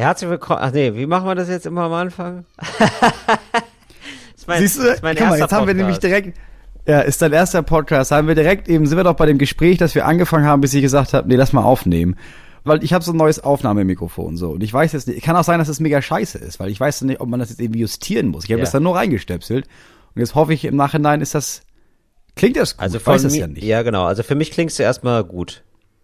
Herzlich willkommen. Ach nee, wie machen wir das jetzt immer am Anfang? das mein, Siehst du, das guck mal, jetzt haben wir nämlich direkt, ja, ist dein erster Podcast, haben wir direkt eben, sind wir doch bei dem Gespräch, dass wir angefangen haben, bis ich gesagt habe, nee, lass mal aufnehmen. Weil ich habe so ein neues Aufnahmemikrofon so und ich weiß jetzt nicht, kann auch sein, dass es das mega scheiße ist, weil ich weiß nicht, ob man das jetzt irgendwie justieren muss. Ich habe ja. das dann nur reingestöpselt und jetzt hoffe ich im Nachhinein ist das, klingt das gut, also ich weiß es ja nicht. Ja, genau, also für mich klingst du erstmal gut.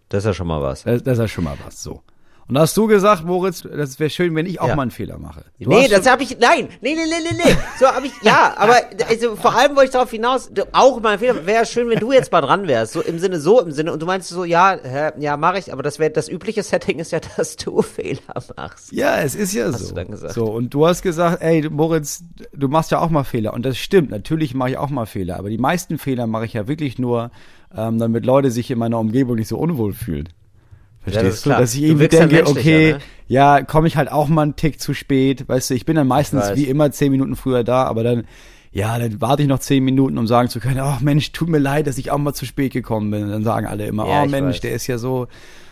Das ist ja schon mal was. Das, das ist ja schon mal was, so. Und da hast du gesagt, Moritz, das wäre schön, wenn ich auch ja. mal einen Fehler mache. Du nee, das habe ich, nein, nee, nee, nee, nee, nee. So habe ich, ja, aber also, vor allem wollte ich darauf hinaus, du, auch mal einen Fehler, wäre schön, wenn du jetzt mal dran wärst. So im Sinne, so im Sinne, und du meinst so, ja, hä, ja, mache ich, aber das wäre, das übliche Setting ist ja, dass du Fehler machst. Ja, es ist ja hast so. Hast du dann gesagt. So, und du hast gesagt, ey, Moritz, du machst ja auch mal Fehler. Und das stimmt, natürlich mache ich auch mal Fehler, aber die meisten Fehler mache ich ja wirklich nur, ähm, damit Leute sich in meiner Umgebung nicht so unwohl fühlen. Verstehst ja, du? Dass ich irgendwie denke, okay, ne? ja, komme ich halt auch mal einen Tick zu spät. Weißt du, ich bin dann meistens wie immer zehn Minuten früher da, aber dann, ja, dann warte ich noch zehn Minuten, um sagen zu können, oh Mensch, tut mir leid, dass ich auch mal zu spät gekommen bin. Und dann sagen alle immer, ja, oh Mensch, weiß. der ist ja so,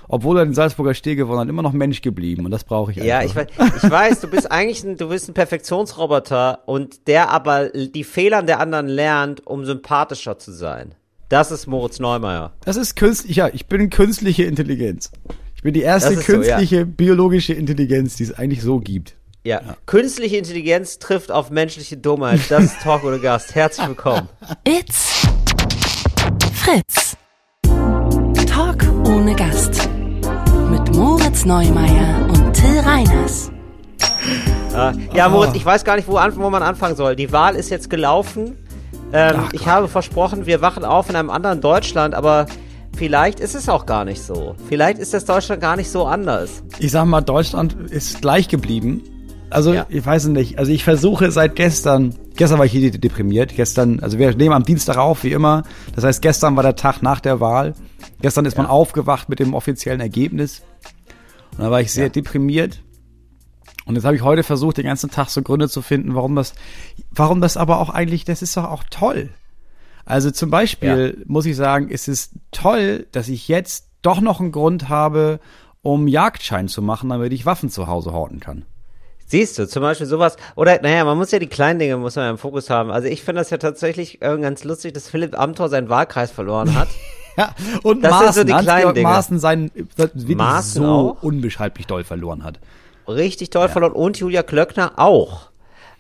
obwohl er den Salzburger Steh gewonnen hat, immer noch Mensch geblieben und das brauche ich Ja, ich weiß, ich weiß, du bist eigentlich ein, du bist ein Perfektionsroboter und der aber die Fehler der anderen lernt, um sympathischer zu sein. Das ist Moritz Neumeier. Das ist künstlich, ja, ich bin künstliche Intelligenz. Ich bin die erste künstliche so, ja. biologische Intelligenz, die es eigentlich so gibt. Ja. ja. Künstliche Intelligenz trifft auf menschliche Dummheit. Das ist Talk ohne Gast. Herzlich willkommen. It's Fritz. Talk ohne Gast. Mit Moritz Neumeier und Till Reiners. Ja, Moritz, ich weiß gar nicht, wo, wo man anfangen soll. Die Wahl ist jetzt gelaufen. Ähm, Ach, ich habe versprochen, wir wachen auf in einem anderen Deutschland, aber vielleicht ist es auch gar nicht so. Vielleicht ist das Deutschland gar nicht so anders. Ich sag mal, Deutschland ist gleich geblieben. Also, ja. ich weiß nicht. Also, ich versuche seit gestern, gestern war ich hier deprimiert. Gestern, also wir nehmen am Dienstag auf, wie immer. Das heißt, gestern war der Tag nach der Wahl. Gestern ist ja. man aufgewacht mit dem offiziellen Ergebnis. Und da war ich sehr ja. deprimiert. Und jetzt habe ich heute versucht, den ganzen Tag so Gründe zu finden, warum das, warum das aber auch eigentlich, das ist doch auch toll. Also zum Beispiel ja. muss ich sagen, ist es toll, dass ich jetzt doch noch einen Grund habe, um Jagdschein zu machen, damit ich Waffen zu Hause horten kann. Siehst du, zum Beispiel sowas, oder naja, man muss ja die kleinen Dinge, muss man ja im Fokus haben. Also ich finde das ja tatsächlich äh, ganz lustig, dass Philipp Amthor seinen Wahlkreis verloren hat. ja, und das Maaßen, sind so die kleinen Dinge. Maaßen seinen, Maaßen so auch? unbeschreiblich doll verloren hat richtig toll ja. verloren und Julia Klöckner auch.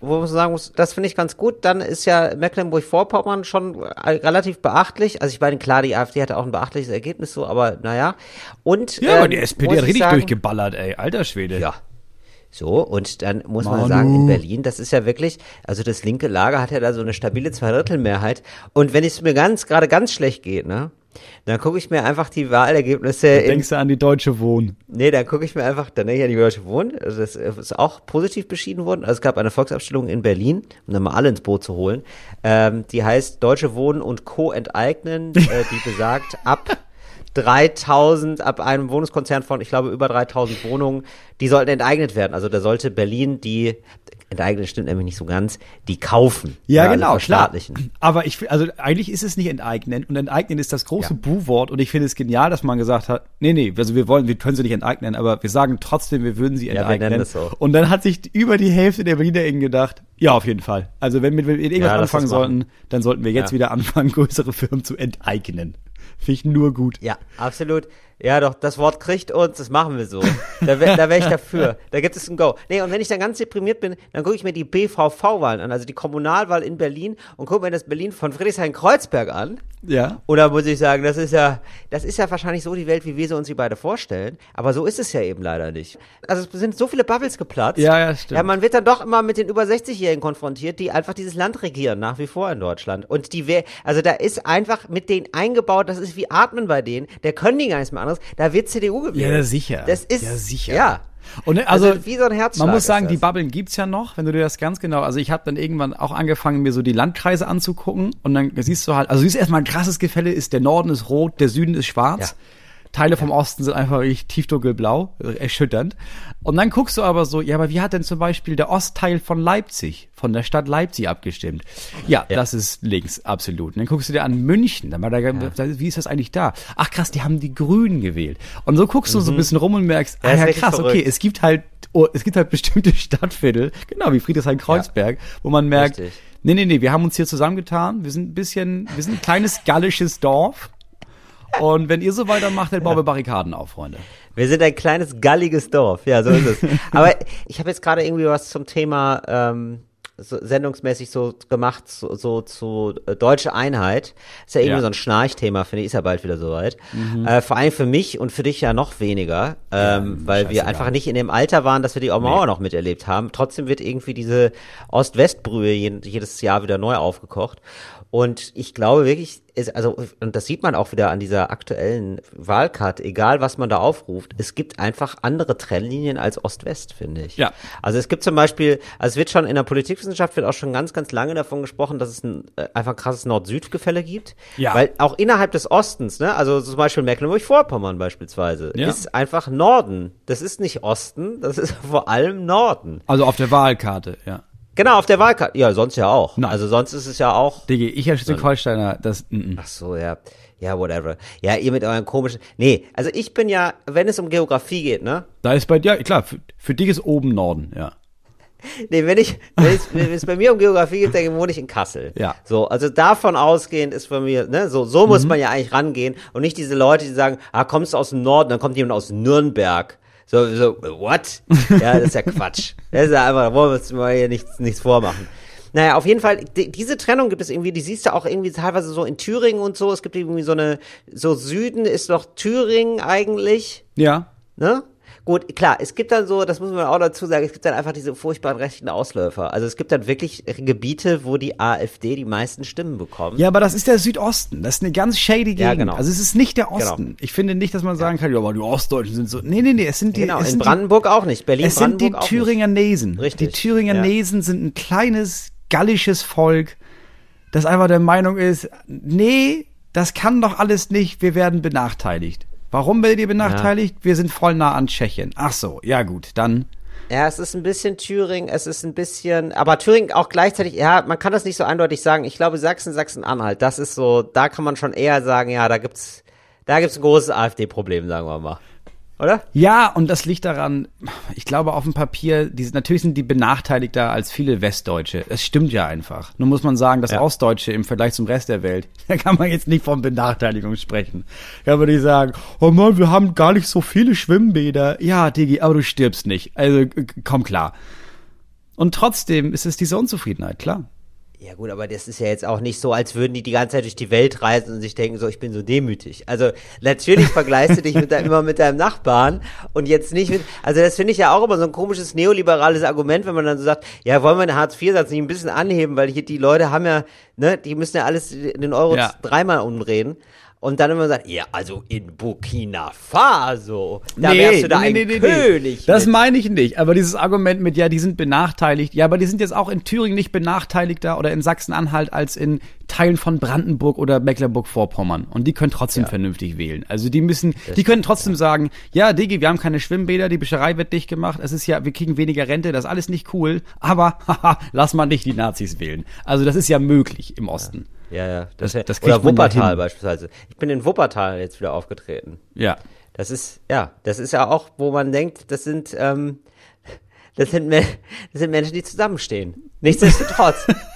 Wo man sagen muss, das finde ich ganz gut. Dann ist ja Mecklenburg-Vorpommern schon relativ beachtlich. Also ich meine, klar, die AfD hatte auch ein beachtliches Ergebnis so, aber naja. Und Ja, ähm, aber die SPD hat richtig sagen, durchgeballert, ey. Alter Schwede. Ja. So, und dann muss Manu. man sagen, in Berlin, das ist ja wirklich, also das linke Lager hat ja da so eine stabile Zweidrittelmehrheit. Und wenn es mir ganz, gerade ganz schlecht geht, ne, dann gucke ich mir einfach die Wahlergebnisse. Da denkst du an die Deutsche Wohnen? Nee, dann gucke ich mir einfach, dann denke ich an die Deutsche Wohnen. Also das ist auch positiv beschieden worden. Also es gab eine Volksabstimmung in Berlin, um dann mal alle ins Boot zu holen. Ähm, die heißt Deutsche Wohnen und Co. enteignen, äh, die besagt, ab 3000 ab einem Wohnungskonzern von, ich glaube, über 3000 Wohnungen, die sollten enteignet werden. Also da sollte Berlin die, enteignen stimmt nämlich nicht so ganz, die kaufen. Ja, genau, klar. Aber ich, also eigentlich ist es nicht enteignen und enteignen ist das große ja. Bu-Wort und ich finde es genial, dass man gesagt hat, nee, nee, also wir wollen, wir können sie nicht enteignen, aber wir sagen trotzdem, wir würden sie enteignen. Ja, so. Und dann hat sich über die Hälfte der Berliner eben gedacht, ja, auf jeden Fall. Also wenn wir mit irgendwas ja, anfangen sollten, dann sollten wir jetzt wieder anfangen, größere Firmen zu enteignen. Finde ich nur gut. Ja, absolut. Ja, doch, das Wort kriegt uns, das machen wir so. Da wäre da wär ich dafür. Da gibt es ein Go. Nee, und wenn ich dann ganz deprimiert bin, dann gucke ich mir die BVV-Wahlen an, also die Kommunalwahl in Berlin und gucke mir das Berlin von Friedrichshain-Kreuzberg an. Ja. Oder muss ich sagen, das ist ja, das ist ja wahrscheinlich so die Welt, wie wir sie uns sie beide vorstellen. Aber so ist es ja eben leider nicht. Also es sind so viele Bubbles geplatzt. Ja, ja, stimmt. Ja, man wird dann doch immer mit den über 60-Jährigen konfrontiert, die einfach dieses Land regieren, nach wie vor in Deutschland. Und die, also da ist einfach mit denen eingebaut, das ist wie Atmen bei denen, der können die gar nichts mehr anderes. Da wird CDU gewählt. Ja, sicher. Das ist, ja, sicher. Ja. Und also, also, wie so ein Herzschlag man muss sagen, die Bubblen gibt's ja noch, wenn du dir das ganz genau. Also ich habe dann irgendwann auch angefangen, mir so die Landkreise anzugucken und dann siehst du halt, also siehst erstmal ein krasses Gefälle ist, der Norden ist rot, der Süden ist schwarz. Ja. Teile vom Osten sind einfach wirklich tiefdunkelblau, erschütternd. Und dann guckst du aber so, ja, aber wie hat denn zum Beispiel der Ostteil von Leipzig, von der Stadt Leipzig abgestimmt? Ja, ja. das ist links, absolut. Und dann guckst du dir an München, dann war da, ja. wie ist das eigentlich da? Ach krass, die haben die Grünen gewählt. Und so guckst du mhm. so ein bisschen rum und merkst, ah ja, krass, okay, es gibt halt, oh, es gibt halt bestimmte Stadtviertel, genau wie Friedrichshain-Kreuzberg, ja. wo man merkt, Richtig. nee, nee, nee, wir haben uns hier zusammengetan, wir sind ein bisschen, wir sind ein kleines gallisches Dorf und wenn ihr so weitermacht, dann bauen wir Barrikaden auf, Freunde. Wir sind ein kleines, galliges Dorf. Ja, so ist es. Aber ich habe jetzt gerade irgendwie was zum Thema ähm, so, sendungsmäßig so gemacht, so, so zu äh, deutsche Einheit. Ist ja irgendwie ja. so ein Schnarchthema, finde ich, ist ja bald wieder soweit. Mhm. Äh, vor allem für mich und für dich ja noch weniger, ähm, ja, weil wir einfach nicht in dem Alter waren, dass wir die Mauer nee. noch miterlebt haben. Trotzdem wird irgendwie diese Ost-West-Brühe jedes Jahr wieder neu aufgekocht. Und ich glaube wirklich, ist, also, und das sieht man auch wieder an dieser aktuellen Wahlkarte, egal was man da aufruft, es gibt einfach andere Trennlinien als Ost-West, finde ich. Ja. Also es gibt zum Beispiel, also es wird schon in der Politikwissenschaft wird auch schon ganz, ganz lange davon gesprochen, dass es ein äh, einfach krasses Nord-Süd-Gefälle gibt. Ja. Weil auch innerhalb des Ostens, ne, also zum Beispiel Mecklenburg-Vorpommern beispielsweise, ja. ist einfach Norden. Das ist nicht Osten, das ist vor allem Norden. Also auf der Wahlkarte, ja. Genau, auf der Wahlkarte. Ja, sonst ja auch. Nein. Also sonst ist es ja auch. Digi, ich als Schleswig-Holsteiner, das. Mm, mm. Ach so, ja. Ja, whatever. Ja, ihr mit euren komischen. Nee, also ich bin ja, wenn es um Geografie geht, ne? Da ist bei dir, klar, für, für dich ist oben Norden, ja. Nee, wenn ich, wenn es, wenn es bei mir um Geografie geht, dann wohne ich in Kassel. Ja. So, also davon ausgehend ist bei mir, ne, so, so muss mhm. man ja eigentlich rangehen und nicht diese Leute, die sagen, ah, kommst du aus dem Norden, dann kommt jemand aus Nürnberg. So, so, what? Ja, das ist ja Quatsch. Das ist ja einfach, da wollen wir uns mal hier nichts, nichts vormachen. Naja, auf jeden Fall, die, diese Trennung gibt es irgendwie, die siehst du auch irgendwie teilweise so in Thüringen und so. Es gibt irgendwie so eine, so Süden ist doch Thüringen eigentlich. Ja. Ne? Gut, klar, es gibt dann so, das muss man auch dazu sagen, es gibt dann einfach diese furchtbaren rechten Ausläufer. Also es gibt dann wirklich Gebiete, wo die AfD die meisten Stimmen bekommt. Ja, aber das ist der Südosten. Das ist eine ganz shady Gegend. Ja, genau. Also es ist nicht der genau. Osten. Genau. Ich finde nicht, dass man sagen kann, ja, aber die Ostdeutschen sind so. Nee, nee, nee, es sind die. Genau, es in Brandenburg die, auch nicht. Berlin, es sind die Thüringer Nesen. Richtig. Die Thüringer ja. Nesen sind ein kleines gallisches Volk, das einfach der Meinung ist, nee, das kann doch alles nicht, wir werden benachteiligt. Warum werdet ihr benachteiligt? Ja. Wir sind voll nah an Tschechien. Ach so, ja gut, dann. Ja, es ist ein bisschen Thüringen, es ist ein bisschen, aber Thüringen auch gleichzeitig, ja, man kann das nicht so eindeutig sagen. Ich glaube, Sachsen, Sachsen-Anhalt, das ist so, da kann man schon eher sagen, ja, da gibt's, da gibt's ein großes AfD-Problem, sagen wir mal oder? Ja, und das liegt daran, ich glaube auf dem Papier, die, natürlich sind die benachteiligter als viele Westdeutsche. Es stimmt ja einfach. Nur muss man sagen, dass ja. Ostdeutsche im Vergleich zum Rest der Welt, da kann man jetzt nicht von Benachteiligung sprechen. Da würde ich sagen, oh Mann, wir haben gar nicht so viele Schwimmbäder. Ja, Digi, aber du stirbst nicht. Also komm klar. Und trotzdem ist es diese Unzufriedenheit, klar. Ja gut, aber das ist ja jetzt auch nicht so, als würden die die ganze Zeit durch die Welt reisen und sich denken, so, ich bin so demütig. Also natürlich vergleichst du dich mit dein, immer mit deinem Nachbarn und jetzt nicht mit, also das finde ich ja auch immer so ein komisches neoliberales Argument, wenn man dann so sagt, ja, wollen wir den Hartz-IV-Satz nicht ein bisschen anheben, weil hier die Leute haben ja, ne, die müssen ja alles in den Euro ja. dreimal umdrehen und dann immer sagt, ja, also in Burkina Faso, da nee, wärst du da nee, ein nee, nee, König. Das meine ich nicht. Aber dieses Argument mit, ja, die sind benachteiligt. Ja, aber die sind jetzt auch in Thüringen nicht benachteiligter oder in Sachsen-Anhalt als in Teilen von Brandenburg oder Mecklenburg-Vorpommern. Und die können trotzdem ja. vernünftig wählen. Also die müssen, das die können trotzdem ja. sagen, ja, Digi, wir haben keine Schwimmbäder, die Bischerei wird dicht gemacht, es ist ja, wir kriegen weniger Rente, das ist alles nicht cool, aber haha, lass mal nicht die Nazis wählen. Also das ist ja möglich im Osten. Ja. Ja. Das, das, das oder Wuppertal beispielsweise. Ich bin in Wuppertal jetzt wieder aufgetreten. Ja. Das ist, ja, das ist ja auch, wo man denkt, das sind, ähm, das sind, das sind Menschen, die zusammenstehen. Nichtsdestotrotz.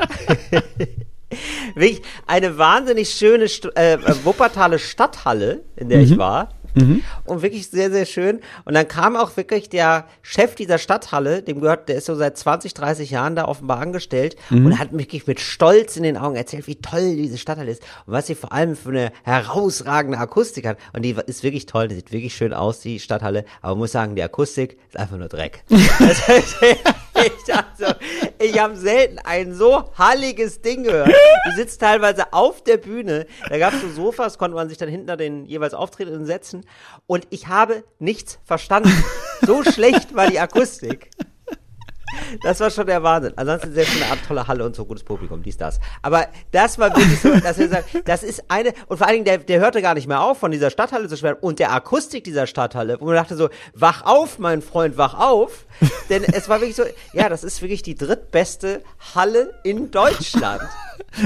Wirklich eine wahnsinnig schöne äh, Wuppertaler Stadthalle, in der mhm. ich war. Mhm. Und wirklich sehr, sehr schön. Und dann kam auch wirklich der Chef dieser Stadthalle, dem gehört, der ist so seit 20, 30 Jahren da offenbar angestellt mhm. und hat wirklich mit Stolz in den Augen erzählt, wie toll diese Stadthalle ist und was sie vor allem für eine herausragende Akustik hat. Und die ist wirklich toll, die sieht wirklich schön aus, die Stadthalle. Aber man muss sagen, die Akustik ist einfach nur Dreck. ich also, ich habe selten ein so halliges Ding gehört. Du sitzt teilweise auf der Bühne, da gab es so Sofas, konnte man sich dann hinter den jeweils Auftretenden setzen und ich habe nichts verstanden. So schlecht war die Akustik. Das war schon der Wahnsinn. Ansonsten sehr schöne Art, tolle Halle und so gutes Publikum, dies, das. Aber das war wirklich so, dass wir sagen, das ist eine, und vor allen Dingen, der, der hörte gar nicht mehr auf, von dieser Stadthalle zu schwärmen und der Akustik dieser Stadthalle, wo man dachte so, wach auf, mein Freund, wach auf. Denn es war wirklich so, ja, das ist wirklich die drittbeste Halle in Deutschland.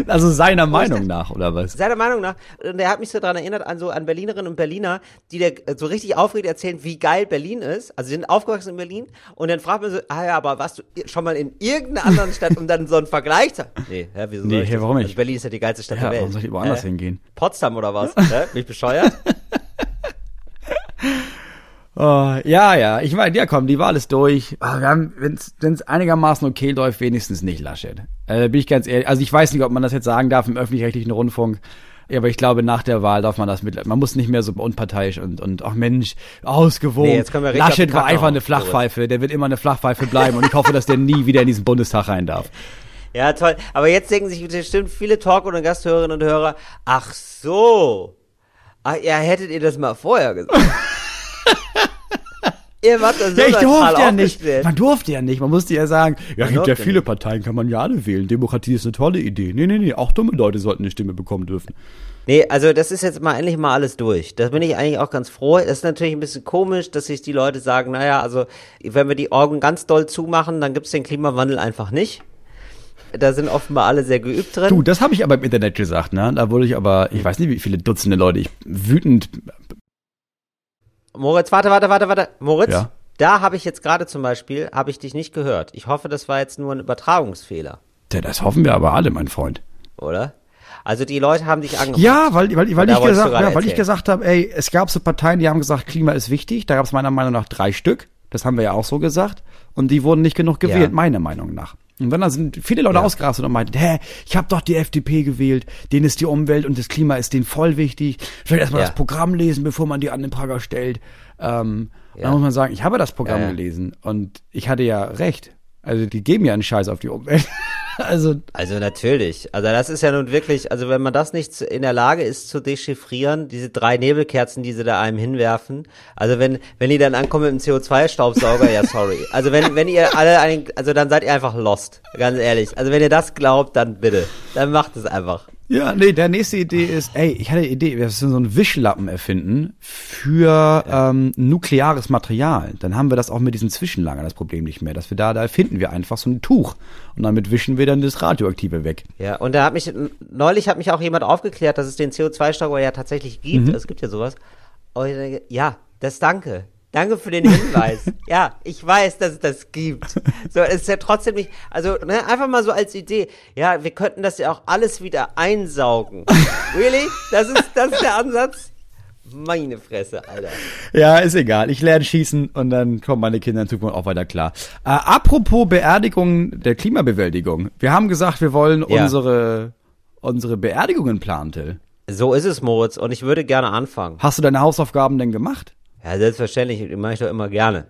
Also seiner Meinung nach, oder was? Seiner Meinung nach. Und er hat mich so daran erinnert an so an Berlinerinnen und Berliner, die der so richtig aufgeregt erzählen, wie geil Berlin ist. Also sie sind aufgewachsen in Berlin und dann fragt man so, ah ja, aber warst du schon mal in irgendeiner anderen Stadt, um dann so einen Vergleich zu Nee, hä, wieso Nee, das? warum nicht? Also Berlin ist ja die geilste Stadt Ja, der Welt. warum soll ich woanders Hä? hingehen? Potsdam oder was? Hä? Bin ich bescheuert? Oh, ja, ja, ich meine, ja komm, die Wahl ist durch. Wir haben, wenn es einigermaßen okay läuft, wenigstens nicht Laschet. Äh, bin ich ganz ehrlich, also ich weiß nicht, ob man das jetzt sagen darf im öffentlich-rechtlichen Rundfunk. Ja, aber ich glaube, nach der Wahl darf man das mit, man muss nicht mehr so unparteiisch und, und ach Mensch, ausgewogen. Nee, jetzt können wir Laschet war einfach eine Flachpfeife, der wird immer eine Flachpfeife bleiben und ich hoffe, dass der nie wieder in diesen Bundestag rein darf. Ja, toll. Aber jetzt denken sich bestimmt viele Talk- und Gasthörerinnen und Hörer, ach so. Ach, ja, hättet ihr das mal vorher gesagt. ihr wart da so Ja, ich durfte ja nicht. Man durfte ja nicht. Man musste ja sagen, ja, gibt ja viele nicht. Parteien, kann man ja alle wählen. Demokratie ist eine tolle Idee. Nee, nee, nee, auch dumme Leute sollten eine Stimme bekommen dürfen. Nee, also das ist jetzt mal endlich mal alles durch. Da bin ich eigentlich auch ganz froh. Das ist natürlich ein bisschen komisch, dass sich die Leute sagen, naja, also wenn wir die Augen ganz doll zumachen, dann gibt's den Klimawandel einfach nicht. Da sind offenbar alle sehr geübt drin. Du, das habe ich aber im Internet gesagt, ne? Da wurde ich aber, ich weiß nicht, wie viele Dutzende Leute ich wütend. Moritz, warte, warte, warte, warte. Moritz, Ja? da habe ich jetzt gerade zum Beispiel, habe ich dich nicht gehört. Ich hoffe, das war jetzt nur ein Übertragungsfehler, Ja, das hoffen wir aber alle, mein Freund. oder? Also die Leute haben dich angemacht. Ja, weil, weil, weil, ich, gesagt, ja, weil ich gesagt habe, ey, es gab so Parteien, die haben gesagt, Klima ist wichtig. Da gab es meiner Meinung nach drei Stück. Das haben wir ja auch so gesagt. Und die wurden nicht genug gewählt, Ja. meiner Meinung nach. Und dann sind viele Leute Ja. ausgerastet und meinten, hä, ich habe doch die FDP gewählt, denen ist die Umwelt und das Klima ist denen voll wichtig. Vielleicht erstmal Ja. das Programm lesen, bevor man die an den Prager stellt. Ähm, Ja. Dann muss man sagen, ich habe das Programm gelesen und ich hatte ja recht. Also die geben ja einen Scheiß auf die Umwelt. also Also natürlich. Also das ist ja nun wirklich, also wenn man das nicht in der Lage ist zu dechiffrieren, diese drei Nebelkerzen, die sie da einem hinwerfen, also wenn, wenn die dann ankommen mit dem CO2-Staubsauger, ja sorry. Also wenn, wenn ihr alle einen, also dann seid ihr einfach lost, ganz ehrlich. Also wenn ihr das glaubt, dann bitte. Dann macht es einfach. Ja, nee, der nächste Idee ist, ey, ich hatte eine Idee, wir müssen so einen Wischlappen erfinden für ähm, nukleares Material. Dann haben wir das auch mit diesen Zwischenlagern das Problem nicht mehr, dass wir da, da erfinden wir einfach so ein Tuch und damit wischen wir dann das Radioaktive weg. Ja, und da hat mich, neulich hat mich auch jemand aufgeklärt, dass es den CO2-Stauber ja tatsächlich gibt. Mhm. Es gibt ja sowas. Und ja, das danke. Danke für den Hinweis. ja, ich weiß, dass es das gibt. So, es ist ja trotzdem nicht, also, ne, einfach mal so als Idee. Ja, wir könnten das ja auch alles wieder einsaugen. really? Das ist, das ist der Ansatz? Meine Fresse, Alter. Ja, ist egal. Ich lerne schießen und dann kommen meine Kinder in Zukunft auch weiter klar. Äh, apropos Beerdigung der Klimabewältigung. Wir haben gesagt, wir wollen Ja. unsere, unsere Beerdigungen planen, Till. So ist es, Moritz, und ich würde gerne anfangen. Hast du deine Hausaufgaben denn gemacht? Ja, selbstverständlich, die mache ich doch immer gerne.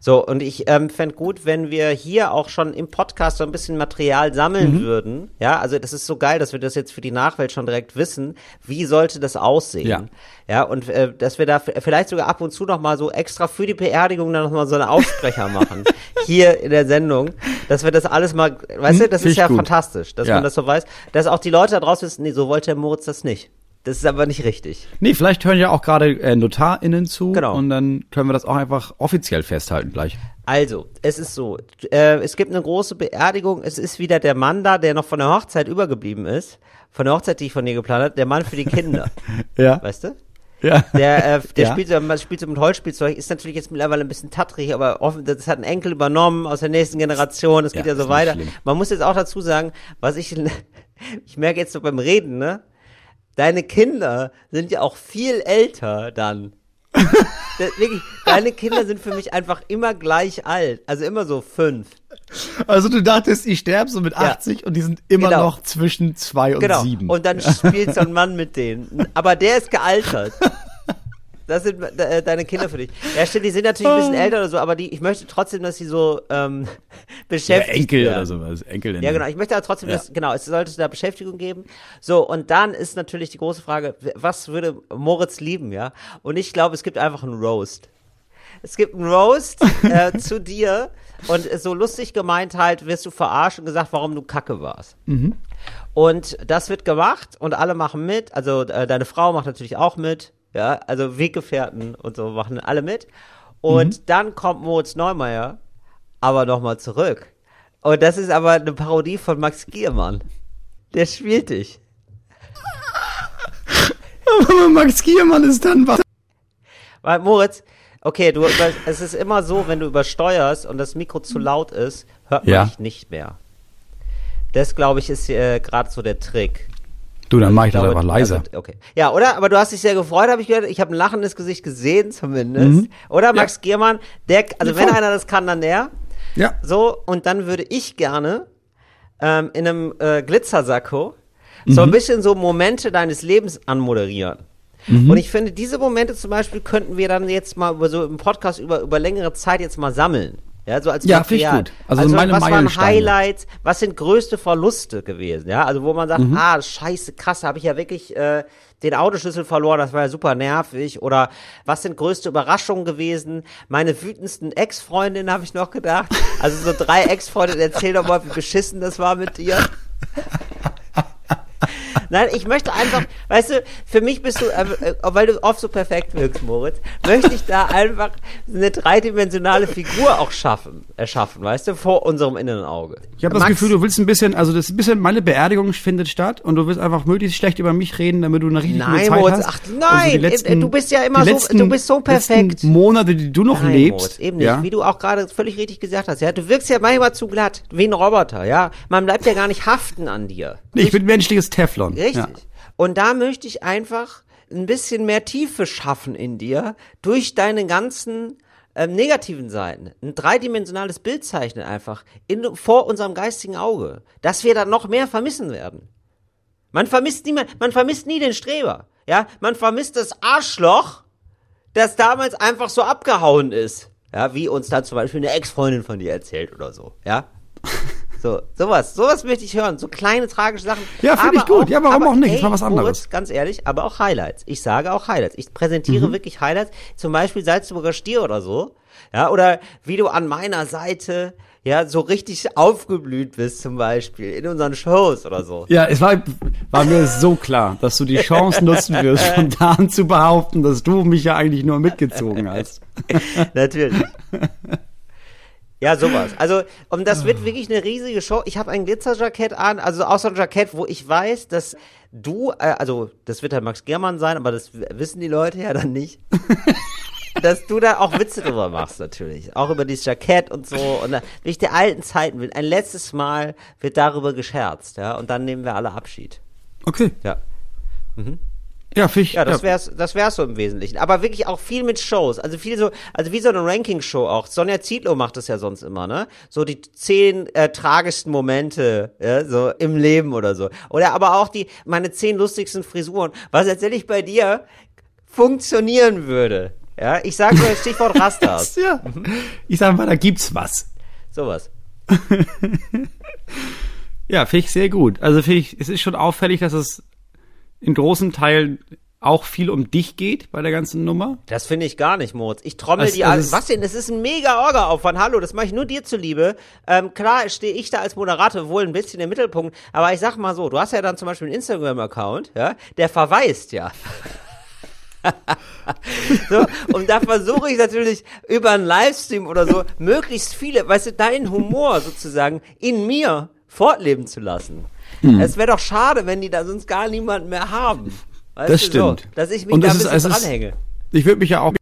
So, und ich ähm, fände gut, wenn wir hier auch schon im Podcast so ein bisschen Material sammeln würden. Ja, also das ist so geil, dass wir das jetzt für die Nachwelt schon direkt wissen. Wie sollte das aussehen? Ja. Ja, und äh, dass wir da vielleicht sogar ab und zu noch mal so extra für die Beerdigung dann noch mal so einen Aufsprecher machen. Hier in der Sendung. Dass wir das alles mal, weißt du, das find ist ja gut. fantastisch, dass Ja. man das so weiß. Dass auch die Leute da draußen wissen, nee, so wollte der Moritz das nicht. Das ist aber nicht richtig. Nee, vielleicht hören ja auch gerade äh, NotarInnen zu Genau. und dann können wir das auch einfach offiziell festhalten gleich. Also, es ist so, äh, es gibt eine große Beerdigung, es ist wieder der Mann da, der noch von der Hochzeit übergeblieben ist, von der Hochzeit, die ich von dir geplant habe, der Mann für die Kinder, Ja. weißt du? Ja. Der, äh, der Ja. spielt, so, spielt so mit Holzspielzeug, ist natürlich jetzt mittlerweile ein bisschen tattrig, aber offen, das hat ein Enkel übernommen aus der nächsten Generation, es geht Ja, ja so weiter. schlimm. Man muss jetzt auch dazu sagen, was ich, ich merke jetzt so beim Reden, ne? Deine Kinder sind ja auch viel älter dann. Das, wirklich, deine Kinder sind für mich einfach immer gleich alt. Also immer so fünf. Also du dachtest, ich sterbe so mit Ja. 80 und die sind immer Genau. noch zwischen zwei und Genau. sieben. Und dann spielt so ein Mann mit denen. Aber der ist gealtert. Das sind äh, deine Kinder für dich. Ja, stimmt, die sind natürlich ein bisschen älter oder so, aber die, ich möchte trotzdem, dass sie so ähm, ja, beschäftigt Enkel werden. oder sowas. Enkel Ja, genau. Ich möchte aber trotzdem, Ja. dass, genau, es sollte da Beschäftigung geben. So, und dann ist natürlich die große Frage, was würde Moritz lieben, ja? Und ich glaube, es gibt einfach einen Roast. Es gibt einen Roast äh, zu dir und so lustig gemeint halt, wirst du verarscht und gesagt, warum du kacke warst. Und das wird gemacht und alle machen mit. Also äh, deine Frau macht natürlich auch mit. Ja, also Weggefährten und so machen alle mit. Und dann kommt Moritz Neumeier aber nochmal zurück. Und das ist aber eine Parodie von Max Giermann. Der spielt dich. Aber Max Giermann ist dann was. Weil Moritz, okay, du, es ist immer so, wenn du übersteuerst und das Mikro zu laut ist, hört man Ja. dich nicht mehr. Das, glaube ich, ist äh, gerade so der Trick. Du, dann mach ich das glaube, einfach leiser. also, okay. Ja, oder? Aber du hast dich sehr gefreut, habe ich gehört. Ich habe ein lachendes Gesicht gesehen, zumindest. Mhm. Oder Max Giermann, der, also Ja, wenn einer das kann, dann der. Ja. So, und dann würde ich gerne ähm, in einem äh, Glitzersacko so ein bisschen so Momente deines Lebens anmoderieren. Und ich finde, diese Momente zum Beispiel könnten wir dann jetzt mal über so im Podcast über, über längere Zeit jetzt mal sammeln. Ja, so als Ja, Material. gut. Also meine was waren. Highlights, was sind größte Verluste gewesen? Ja, also wo man sagt, Mhm. ah, scheiße, krass, habe ich ja wirklich äh, den Autoschlüssel verloren, das war ja super nervig. Oder was sind größte Überraschungen gewesen? Meine wütendsten Ex-Freundinnen habe ich noch gedacht. Also so drei Ex-Freundinnen, erzähl doch mal, wie beschissen das war mit dir. Nein, ich möchte einfach, weißt du, für mich bist du, äh, äh, weil du oft so perfekt wirkst, Moritz, möchte ich da einfach eine dreidimensionale Figur auch schaffen, erschaffen, weißt du, vor unserem inneren Auge. Ich habe das Max- Gefühl, du willst ein bisschen, also das ist ein bisschen, meine Beerdigung findet statt und du willst einfach möglichst schlecht über mich reden, damit du eine richtig gute Nein, Zeit Moritz, hast. ach, Und nein, äh, du bist ja immer so- du bist so perfekt. Letzten Monate, die du noch Nein, lebst. Moritz, eben nicht, ja? wie du auch gerade völlig richtig gesagt hast, ja, du wirkst ja manchmal zu glatt, wie ein Roboter, ja, man bleibt ja gar nicht haften an dir. Nee, ich bin menschliches Teflon. Richtig. Ja. Und da möchte ich einfach ein bisschen mehr Tiefe schaffen in dir durch deine ganzen ähm, negativen Seiten. Ein dreidimensionales Bild zeichnen einfach in, vor unserem geistigen Auge, dass wir dann noch mehr vermissen werden. Man vermisst nie, man vermisst nie den Streber. Ja, man vermisst das Arschloch, das damals einfach so abgehauen ist. Ja, wie uns dann zum Beispiel eine Ex-Freundin von dir erzählt oder so. Ja. So, sowas, sowas möchte ich hören. So kleine tragische Sachen. Ja, finde ich gut. Ja, warum aber, auch nicht? ey, Ist mal was anderes. Moritz, ganz ehrlich, aber auch Highlights. Ich sage auch Highlights. Ich Mhm. präsentiere wirklich Highlights. Zum Beispiel Salzburger Stier oder so. Ja, oder wie du an meiner Seite, ja, so richtig aufgeblüht bist zum Beispiel in unseren Shows oder so. Ja, es war, war mir so klar, dass du die Chance nutzen wirst, spontan zu behaupten, dass du mich ja eigentlich nur mitgezogen hast. Natürlich. Ja, sowas. Also, und das wird wirklich eine riesige Show. Ich habe ein Glitzerjackett an, also auch so ein Jackett, wo ich weiß, dass du, äh, also das wird halt Max Germann sein, aber das wissen die Leute ja dann nicht. dass du da auch Witze drüber machst, natürlich. Auch über dieses Jackett und so. Und da, wie ich der alten Zeiten will. Ein letztes Mal wird darüber gescherzt, ja. Und dann nehmen wir alle Abschied. Okay. Ja. Ja, finde ich. Ja, das wär's, das wär's so im Wesentlichen. Aber wirklich auch viel mit Shows. Also viel so, also wie so eine Ranking-Show auch. Sonja Zietlow macht das ja sonst immer, ne? So die zehn äh, tragischsten Momente, ja, so im Leben oder so. Oder aber auch die, meine zehn lustigsten Frisuren. Was tatsächlich bei dir funktionieren würde. Ja, ich sage nur das Stichwort Rastas. Ja. Ich sage mal, da gibt's was. Sowas. Ja, finde ich sehr gut. Also finde ich, es ist schon auffällig, dass es in großen Teilen auch viel um dich geht bei der ganzen Nummer. Das finde ich gar nicht, Moritz. Ich trommel die also alle. es- Was denn? Das ist ein mega Orga-Aufwand. Hallo, das mache ich nur dir zuliebe. Ähm, klar stehe ich da als Moderator wohl ein bisschen im Mittelpunkt, aber ich sag mal so, du hast ja dann zum Beispiel einen Instagram-Account, ja, der verweist ja. so, und da versuche ich natürlich über einen Livestream oder so möglichst viele, weißt du, deinen Humor sozusagen in mir fortleben zu lassen. Hm. Es wäre doch schade, wenn die da sonst gar niemanden mehr haben. Weißt Das du, stimmt. So, dass ich mich Und da ein ist- bisschen ist- dranhänge. Ich würde mich ja auch.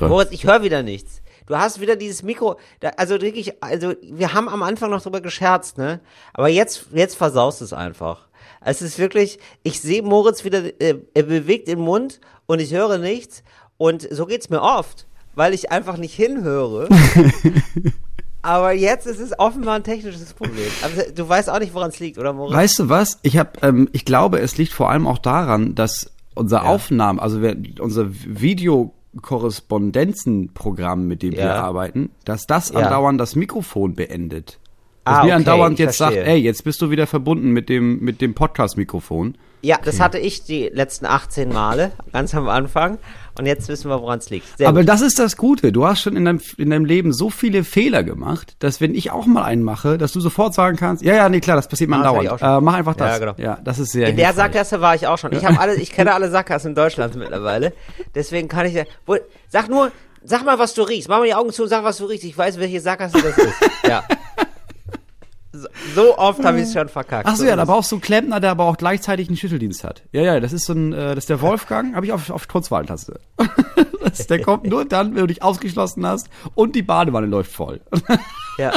Moritz, ich höre wieder nichts. Du hast wieder dieses Mikro, da, also wirklich, also wir haben am Anfang noch drüber gescherzt, ne? Aber jetzt, jetzt versaust es einfach. Es ist wirklich, ich sehe Moritz wieder, äh, er bewegt den Mund und ich höre nichts. Und so geht's mir oft, weil ich einfach nicht hinhöre. Aber jetzt ist es offenbar ein technisches Problem. Aber du weißt auch nicht, woran es liegt, oder Moritz? Weißt du was? Ich habe, ähm, ich glaube, es liegt vor allem auch daran, dass unser Aufnahmen, also wir, unser Videokorrespondenzenprogramm, mit dem wir Ja. arbeiten, dass das Ja. andauernd das Mikrofon beendet. Dass Ah, mir okay, andauernd jetzt sagt, verstehe. ey, jetzt bist du wieder verbunden mit dem mit dem Podcast-Mikrofon. Ja, das hatte ich die letzten 18 Male, ganz am Anfang. Und jetzt wissen wir, woran es liegt. Sehr Aber gut. das ist das Gute. Du hast schon in deinem, in deinem Leben so viele Fehler gemacht, dass wenn ich auch mal einen mache, dass du sofort sagen kannst, ja, ja, nee, klar, das passiert mal dauernd. Äh, mach einfach das. Ja, genau. ja, das ist sehr In der Sackgasse war ich auch schon. Ich habe alle, ich kenne alle Sackgassen in Deutschland mittlerweile. Deswegen kann ich, wo, sag nur, sag mal, was du riechst. Mach mal die Augen zu und sag, was du riechst. Ich weiß, welche Sackgasse das ist. Ja. So oft habe ich es schon verkackt. Ach so, ja, da brauchst du einen Klempner, der aber auch gleichzeitig einen Schütteldienst hat. Ja, ja, das ist so ein, äh, das ist der Wolfgang, habe ich auf, auf Kurzwahltaste. der kommt nur dann, wenn du dich ausgeschlossen hast und die Badewanne läuft voll. ja.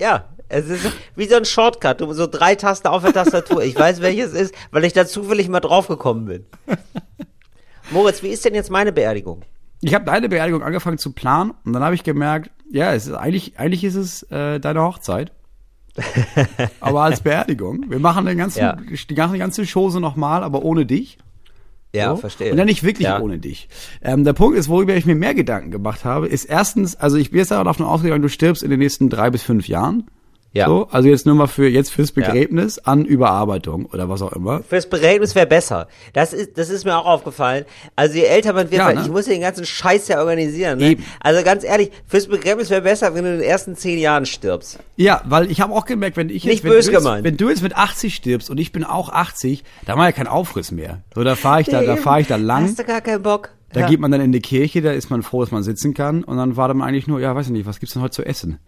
Ja, es ist wie so ein Shortcut, du so drei Tasten auf der Tastatur. Ich weiß, welches ist, weil ich da zufällig mal draufgekommen bin. Moritz, wie ist denn jetzt meine Beerdigung? Ich habe deine Beerdigung angefangen zu planen und dann habe ich gemerkt, ja, es ist eigentlich eigentlich ist es äh, deine Hochzeit. aber als Beerdigung. Wir machen den ganzen, ja. die ganze Chose nochmal, aber ohne dich. Ja, so. verstehe. Und dann nicht wirklich ja. ohne dich. Ähm, der Punkt ist, worüber ich mir mehr Gedanken gemacht habe, ist erstens, also ich bin jetzt davon ausgegangen, du stirbst in den nächsten drei bis fünf Jahren. Ja. So, also jetzt nur mal für jetzt fürs Begräbnis ja. an Überarbeitung oder was auch immer. Fürs Begräbnis wäre besser. Das ist das ist mir auch aufgefallen. Also je älter man wird, ja, ne? ich muss den ganzen Scheiß ja organisieren. Ne? Also ganz ehrlich, fürs Begräbnis wäre besser, wenn du in den ersten zehn Jahren stirbst. Ja, weil ich habe auch gemerkt, wenn ich jetzt, Nicht wenn, böse du jetzt, wenn du jetzt mit 80 stirbst und ich bin auch 80, da war ja kein Aufriss mehr. So, da fahre ich da, da fahre ich da lang. Hast du gar keinen Bock? Da ja. geht man dann in die Kirche, da ist man froh, dass man sitzen kann und dann war dann eigentlich nur, ja, weiß ich nicht, was gibt's denn heute zu essen?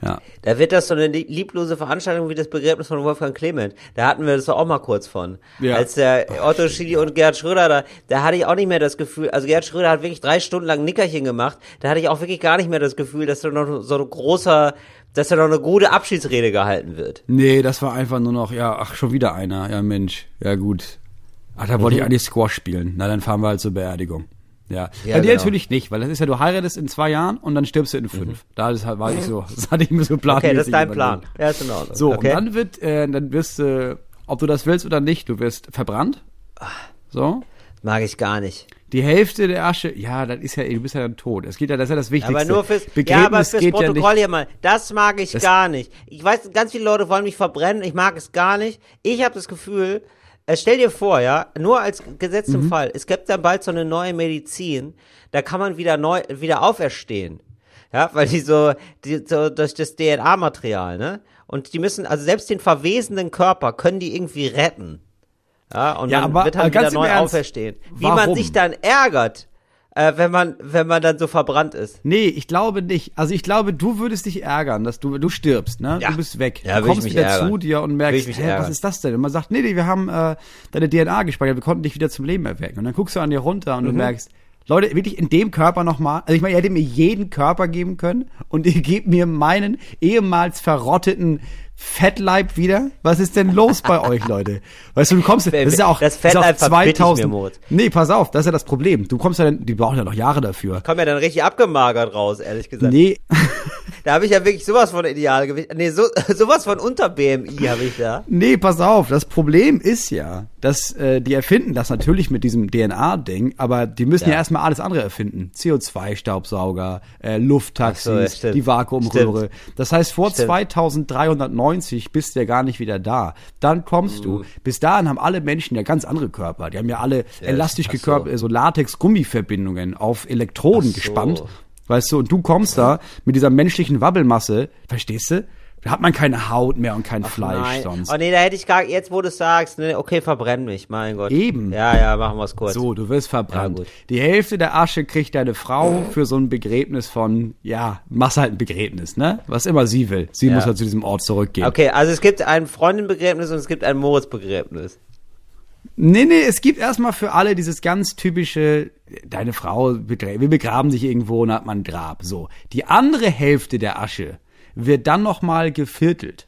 Ja. Da wird das so eine lieblose Veranstaltung wie das Begräbnis von Wolfgang Clement. Da hatten wir das doch auch mal kurz von. Ja. Als der Otto Schidi und Gerhard Schröder da, da hatte ich auch nicht mehr das Gefühl, also Gerhard Schröder hat wirklich drei Stunden lang Nickerchen gemacht. Da hatte ich auch wirklich gar nicht mehr das Gefühl, dass da noch so ein großer, dass da noch eine gute Abschiedsrede gehalten wird. Nee, das war einfach nur noch, ja, ach, schon wieder einer. Ja, Mensch. Ja, gut. Ach, da wollte mhm. ich eigentlich Squash spielen. Na, dann fahren wir halt zur Beerdigung. Ja, ja bei dir genau. natürlich nicht, weil das ist ja, du heiratest in zwei Jahren und dann stirbst du in fünf. Mhm. Da ist halt, war ich so, das hatte ich mir so plan. Okay, das ist dein Plan. Ja, ist in Ordnung. So, okay. und dann wird, äh, dann wirst du, äh, ob du das willst oder nicht, du wirst verbrannt. So. Mag ich gar nicht. Die Hälfte der Asche, ja, das ist ja, du bist ja dann tot. Es geht ja, das ist ja das Wichtigste. Aber nur fürs, Begräbnis ja, aber fürs Protokoll ja hier mal, das mag ich das gar nicht. Ich weiß, ganz viele Leute wollen mich verbrennen, ich mag es gar nicht. Ich habe das Gefühl, stell dir vor, ja, nur als Gesetz im mhm. Fall, es gibt dann bald so eine neue Medizin, da kann man wieder neu, wieder auferstehen. Ja, weil die so, die, so durch das DNA-Material, ne? Und die müssen, also selbst den verwesenden Körper können die irgendwie retten. Ja, und ja, man aber, wird dann wieder neu Ernst, auferstehen. Wie warum? man sich dann ärgert, äh, wenn man wenn man dann so verbrannt ist. Nee, ich glaube nicht. Also ich glaube, du würdest dich ärgern, dass du du stirbst, ne? Ja. Du bist weg. Ja, du kommst wieder ärgern. zu dir und merkst, hä, was ist das denn? Und man sagt, nee, nee, wir haben äh, deine DNA gespeichert, wir konnten dich wieder zum Leben erwecken. Und dann guckst du an dir runter und mhm. du merkst, Leute, wirklich in dem Körper nochmal. Also ich meine, ihr hättet mir jeden Körper geben können und ihr gebt mir meinen ehemals verrotteten Fettleib wieder? Was ist denn los bei euch, Leute? Weißt du, du kommst, das ist ja auch, das Fettleib ist 2000. Mir, nee, pass auf, das ist ja das Problem. Du kommst ja dann, die brauchen ja noch Jahre dafür. Ich komm ja dann richtig abgemagert raus, ehrlich gesagt. Nee. Da habe ich ja wirklich sowas von Idealgewicht. Nee, so, sowas von unter BMI habe ich da. Nee, pass auf, das Problem ist ja, dass äh, die erfinden das natürlich mit diesem DNA-Ding, aber die müssen ja, ja erstmal alles andere erfinden. CO2-Staubsauger, äh, Lufttaxis, so, ja, die Vakuumröhre. Stimmt. Das heißt, vor stimmt. 2390 bist du ja gar nicht wieder da. Dann kommst mhm. du. Bis dahin haben alle Menschen ja ganz andere Körper. Die haben ja alle yes. elastisch gekörpert, so, so Latex-Gummiverbindungen auf Elektroden so. gespannt. Weißt du, und du kommst da mit dieser menschlichen Wabbelmasse, verstehst du? Da hat man keine Haut mehr und kein Ach Fleisch nein. sonst. Oh nee, da hätte ich gar, jetzt wo du sagst, ne, okay, verbrenn mich, mein Gott. Eben. Ja, ja, machen wir es kurz. So, du wirst verbrannt. Ja, Die Hälfte der Asche kriegt deine Frau für so ein Begräbnis von, ja, machst halt ein Begräbnis, ne? Was immer sie will. Sie ja. muss halt zu diesem Ort zurückgehen. Okay, also es gibt ein Freundinbegräbnis und es gibt ein Moritz-Begräbnis. Nee, nee, es gibt erstmal für alle dieses ganz typische, deine Frau, wir begraben sich irgendwo und hat man ein Grab. So. Die andere Hälfte der Asche wird dann nochmal geviertelt.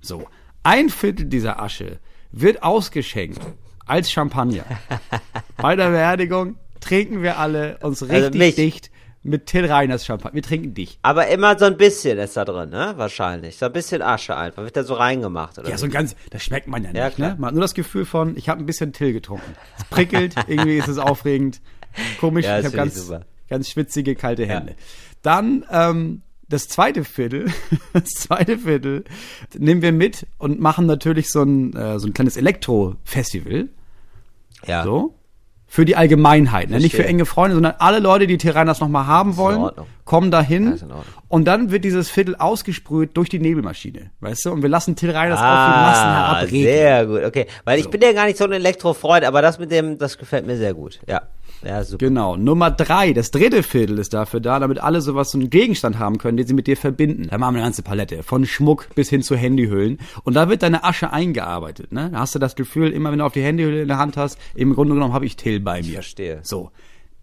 So. Ein Viertel dieser Asche wird ausgeschenkt als Champagner. Bei der Beerdigung trinken wir alle uns also richtig also dicht mit Till Reiners Champagner. Wir trinken dich. Aber immer so ein bisschen ist da drin, ne? Wahrscheinlich. So ein bisschen Asche einfach. Wird da so reingemacht, oder? Ja, so ein ganz, das schmeckt man ja nicht, ja, ne? Man hat nur das Gefühl von, ich habe ein bisschen Till getrunken. Es prickelt, irgendwie ist es aufregend. Komisch, ja, ich habe ganz, ganz schwitzige, kalte Hände. Ja. Dann, ähm, das zweite Viertel, das zweite Viertel nehmen wir mit und machen natürlich so ein, äh, so ein kleines Elektro-Festival. Ja. So. Für die Allgemeinheit, ne? nicht für enge Freunde, sondern alle Leute, die Tiranas nochmal haben wollen, kommen dahin und dann wird dieses Viertel ausgesprüht durch die Nebelmaschine, weißt du? Und wir lassen Tiranas auf die Massen Ah, herabregnen. sehr gut, okay. Weil ich bin ja gar nicht so ein Elektrofreund, aber das mit dem, das gefällt mir sehr gut. Ja, ja, super. Genau. Nummer drei, das dritte Viertel ist dafür da, damit alle sowas, so einen Gegenstand haben können, den sie mit dir verbinden. Da machen wir eine ganze Palette. Von Schmuck bis hin zu Handyhüllen. Und da wird deine Asche eingearbeitet, ne? Da hast du das Gefühl, immer wenn du auf die Handyhülle in der Hand hast, im Grunde genommen habe ich Till bei mir. verstehe. So.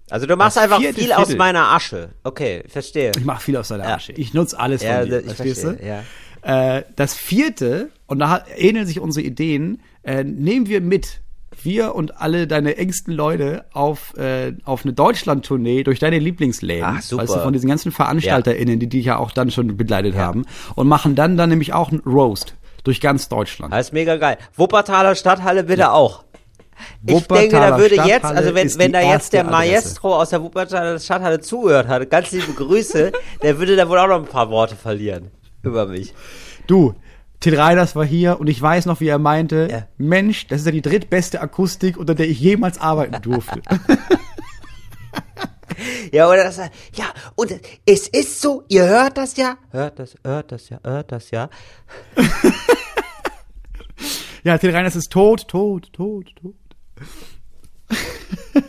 Also du machst Das einfach viel aus Viertel. meiner Asche. Okay, verstehe. Ich mache viel aus deiner Ja. Asche. Ich nutze alles Ja, von dir, ich verstehst verstehe, du? ja. Äh, das vierte, und da ähneln sich unsere Ideen, äh, nehmen wir mit. Wir und alle deine engsten Leute auf, äh, auf eine Deutschland-Tournee durch deine Lieblingsläden. Ach, super. Weißt du, von diesen ganzen VeranstalterInnen, die dich ja auch dann schon begleitet haben. Und machen dann dann nämlich auch einen Roast durch ganz Deutschland. Das ist mega geil. Wuppertaler Stadthalle bitte auch. Ich Wuppertaler denke, da würde jetzt, Stadthalle also wenn, wenn da jetzt der Adresse. Maestro aus der Wuppertaler Stadthalle zugehört hat, ganz liebe Grüße, der würde da wohl auch noch ein paar Worte verlieren über mich. Du, Till Reiners war hier und ich weiß noch, wie er meinte, Ja. Mensch, das ist ja die drittbeste Akustik, unter der ich jemals arbeiten durfte. Ja, oder das, ja, und es ist so, ihr hört das ja, hört das, hört das ja, hört das ja. ja, Till Reiners ist tot, tot, tot, tot.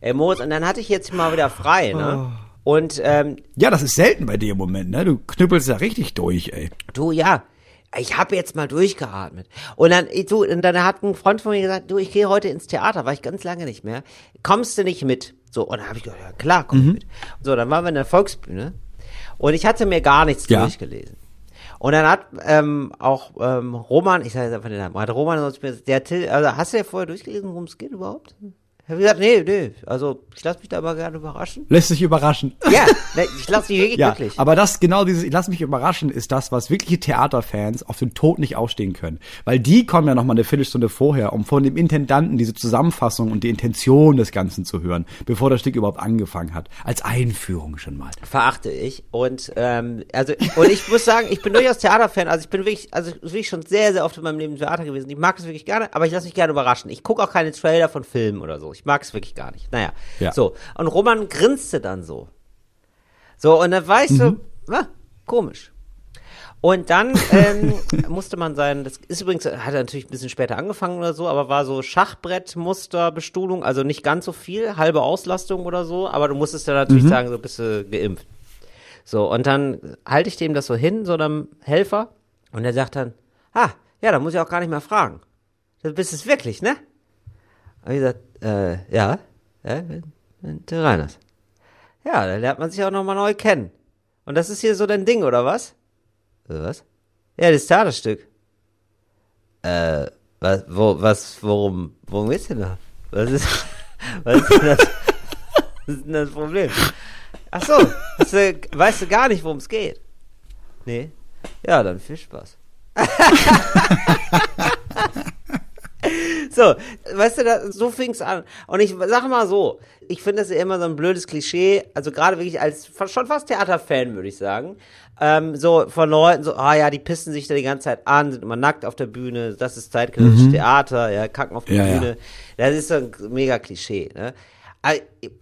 Ey, Moritz, und dann hatte ich jetzt mal wieder frei, ne? Oh. Und, ähm, Ja, das ist selten bei dir im Moment, ne? Du knüppelst ja richtig durch, ey. Du, ja, ich habe jetzt mal durchgeatmet. Und dann, du, und dann hat ein Freund von mir gesagt, du, ich gehe heute ins Theater, war ich ganz lange nicht mehr. Kommst du nicht mit? So, und dann habe ich gesagt, ja klar, komm Mhm. mit. Und so, dann waren wir in der Volksbühne und ich hatte mir gar nichts Ja. durchgelesen. Und dann hat ähm, auch ähm, Roman, ich sage jetzt einfach den Namen, hat Roman sonst mir, der Till, also hast du ja vorher durchgelesen, worum es geht überhaupt? Ich habe gesagt, nee, nee, also ich lasse mich da aber gerne überraschen. Lässt sich überraschen. Ja, ne, ich lasse mich wirklich Ja, glücklich. aber das, genau dieses, ich lass mich überraschen, ist das, was wirkliche Theaterfans auf den Tod nicht ausstehen können. Weil die kommen ja noch mal eine Viertelstunde vorher, um von dem Intendanten diese Zusammenfassung und die Intention des Ganzen zu hören, bevor das Stück überhaupt angefangen hat. Als Einführung schon mal. verachte ich und ähm, also und ich muss sagen, ich bin durchaus Theaterfan, also ich bin wirklich, also wirklich schon sehr sehr oft in meinem Leben im Theater gewesen. Ich mag es wirklich gerne, aber ich lasse mich gerne überraschen. Ich gucke auch keine Trailer von Filmen oder so. Ich mag es wirklich gar nicht. Naja, Ja. so und Roman grinste dann so, so und dann war ich so, ah, komisch. Und dann ähm, musste man sein, das ist übrigens, hat er natürlich ein bisschen später angefangen oder so, aber war so Schachbrettmusterbestuhlung, also nicht ganz so viel, halbe Auslastung oder so, aber du musstest ja natürlich sagen, so bist du geimpft. So, und dann halte ich dem das so hin, so einem Helfer, und der sagt dann, ah, ja, da muss ich auch gar nicht mehr fragen. Du bist es wirklich, ne? Hab ich gesagt, äh, ja, ja, du Reiners. Ja, dann lernt man sich auch nochmal neu kennen. Und das ist hier so dein Ding, oder was? Äh, Was? Ja, das Theaterstück. Äh, was, wo, was, worum, worum geht's denn da? Was ist, was ist denn das, was ist denn das Problem? Ach so, hast du, weißt du gar nicht, worum es geht? Nee? Ja, dann viel Spaß. So, weißt du, da, so fing's an. Und ich sag mal so, ich finde das ja immer so ein blödes Klischee, also gerade wirklich als schon fast Theaterfan, würde ich sagen. Ähm, so von Leuten, so, ah ja, die pissen sich da die ganze Zeit an, sind immer nackt auf der Bühne, das ist zeitgenössisches Theater, ja, kacken auf der Ja, ja. Bühne. Das ist so ein mega Klischee, ne? Aber,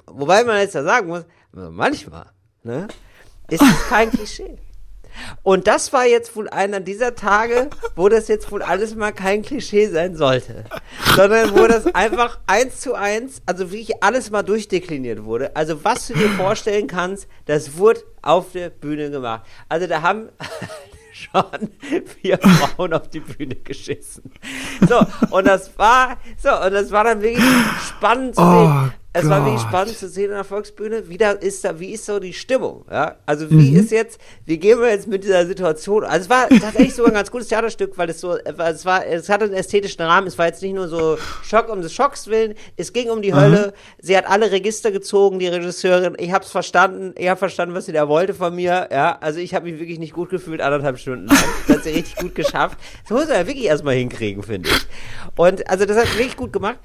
wobei man jetzt ja sagen muss, manchmal, ne, ist es kein Klischee. Und das war jetzt wohl einer dieser Tage, wo das jetzt wohl alles mal kein Klischee sein sollte. Sondern wo das einfach eins zu eins, also wirklich alles mal durchdekliniert wurde. Also was du dir vorstellen kannst, das wurde auf der Bühne gemacht. Also da haben schon vier Frauen auf die Bühne geschissen. So, und das war, so, und das war dann wirklich spannend zu Oh sehen. Es war wirklich spannend zu sehen in der Volksbühne, wie da ist da, wie ist so die Stimmung, ja? Also wie ist jetzt, wie gehen wir jetzt mit dieser Situation? Also es war tatsächlich sogar ein ganz gutes Theaterstück, weil es so, es war, es hatte einen ästhetischen Rahmen, es war jetzt nicht nur so Schock um des Schocks willen, es ging um die Hölle, sie hat alle Register gezogen, die Regisseurin, ich hab's verstanden, ich hab verstanden, was sie da wollte von mir, ja? Also ich habe mich wirklich nicht gut gefühlt, anderthalb Stunden lang. Das hat sie richtig gut geschafft. Das muss man ja wirklich erstmal hinkriegen, finde ich. Und also das hat wirklich gut gemacht.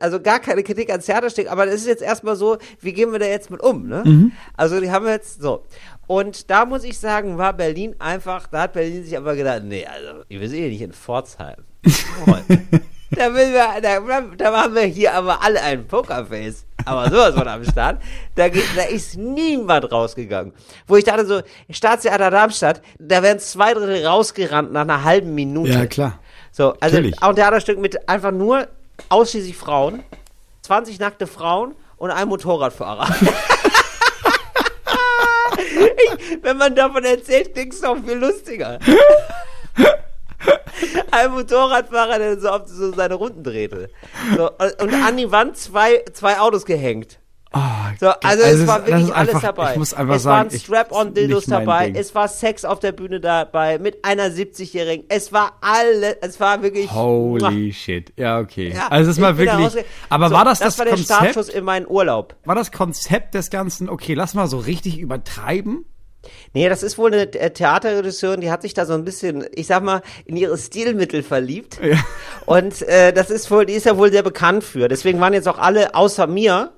Also gar keine Kritik ans Theaterstück, aber das ist jetzt erstmal so, wie gehen wir da jetzt mit um, ne? Mhm. Also die haben wir jetzt so. Und da muss ich sagen, war Berlin einfach, da hat Berlin sich aber gedacht, nee, also, wir sind eh nicht in Pforzheim. Da, will wir, da, da haben wir hier aber alle ein Pokerface. Aber sowas von am Start. Da, geht, da ist niemand rausgegangen. Wo ich dachte so, Staatstheater Darmstadt, da werden zwei Drittel rausgerannt nach einer halben Minute. Ja, klar. So, also Natürlich. auch ein Theaterstück mit einfach nur ausschließlich Frauen, 20 nackte Frauen und ein Motorradfahrer. ich, wenn man davon erzählt, klingt es doch viel lustiger. Ein Motorradfahrer, der so, auf so seine Runden drehte. So, und an die Wand zwei, zwei Autos gehängt. Ah, So, also es es war wirklich alles einfach- dabei. Ich muss einfach es sagen, waren Strap-on-Dildos dabei, Ding. es war Sex auf der Bühne dabei mit einer 70-Jährigen. Es war alles, es war wirklich. Holy shit. Ja, okay. Ja, also es da wirklich. Aber So, war das das das, war der Konzept? Startschuss in meinen Urlaub. War das Konzept des Ganzen? Okay, lass mal so richtig übertreiben. Nee, das ist wohl eine äh, Theaterregisseurin, die hat sich da so ein bisschen, ich sag mal, in ihre Stilmittel verliebt. Ja. Und äh, das ist wohl, die ist ja wohl sehr bekannt für. Deswegen waren jetzt auch alle außer mir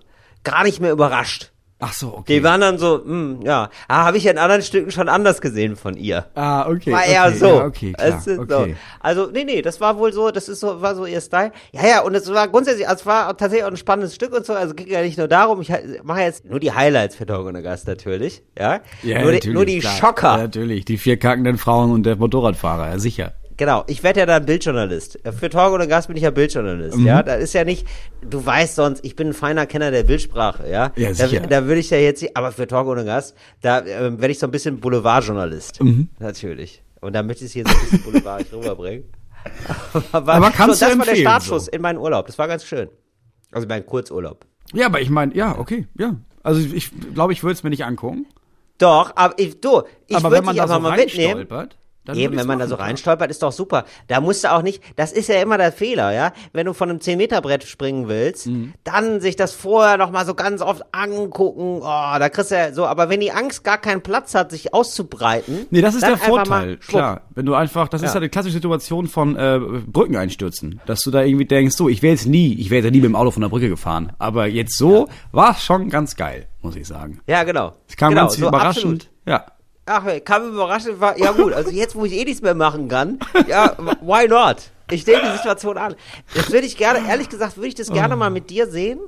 gar nicht mehr überrascht. Ach so, okay. Die waren dann so, hm, ja, ah, habe ich in anderen Stücken schon anders gesehen von ihr. ah, okay. War eher okay, so. Ja, okay, klar. Okay. so. Also, nee, nee, das war wohl so, das ist so, war so ihr Style. Ja, ja, und es war grundsätzlich, also es war tatsächlich auch ein spannendes Stück und so, also ging ja nicht nur darum, ich mache jetzt nur die Highlights für Dog und der Gast natürlich, ja. Ja, nur, die, natürlich, nur die klar. Schocker. Ja, natürlich, die vier kackenden Frauen und der Motorradfahrer, ja, sicher. Genau, ich werde ja dann Bildjournalist. Für Talk oder Gast bin ich ja Bildjournalist, Mhm. ja. Das ist ja nicht, du weißt sonst, ich bin ein feiner Kenner der Bildsprache, ja. Ja, da, sicher. da würde ich ja jetzt, aber für Talk oder Gast, da ähm, werde ich so ein bisschen Boulevardjournalist. Mhm. Natürlich. Und da möchte ich es hier so ein bisschen boulevardig rüberbringen. Aber, Aber kannst so, du das war der Startschuss so. in meinen Urlaub. Das war ganz schön. Also mein Kurzurlaub. Ja, aber ich meine, ja, okay, ja. Also ich glaube, ich würde es mir nicht angucken. Doch, aber ich, du, ich aber würde dich da einfach so mal mitnehmen. Dann Eben, wenn man da so reinstolpert, ist doch super. Da musst du auch nicht, das ist ja immer der Fehler, ja. Wenn du von einem 10-Meter-Brett springen willst, Mhm. dann sich das vorher noch mal so ganz oft angucken. Oh, da kriegst du ja so. Aber wenn die Angst gar keinen Platz hat, sich auszubreiten. Nee, das ist der Vorteil, klar. Wenn du einfach, das ist Ja. ja die klassische Situation von äh, Brücken einstürzen, dass du da irgendwie denkst, so, ich wäre jetzt nie, ich wäre jetzt nie mit dem Auto von der Brücke gefahren, aber jetzt so war es schon ganz geil, muss ich sagen. Ja, genau. Es kam genau, ganz so überraschend. Ja. Ach, kam überraschend, war, ja gut, also jetzt, wo ich eh nichts mehr machen kann, ja, why not? Ich nehme die Situation an. Das würde ich gerne, ehrlich gesagt, würde ich das gerne mal mit dir sehen.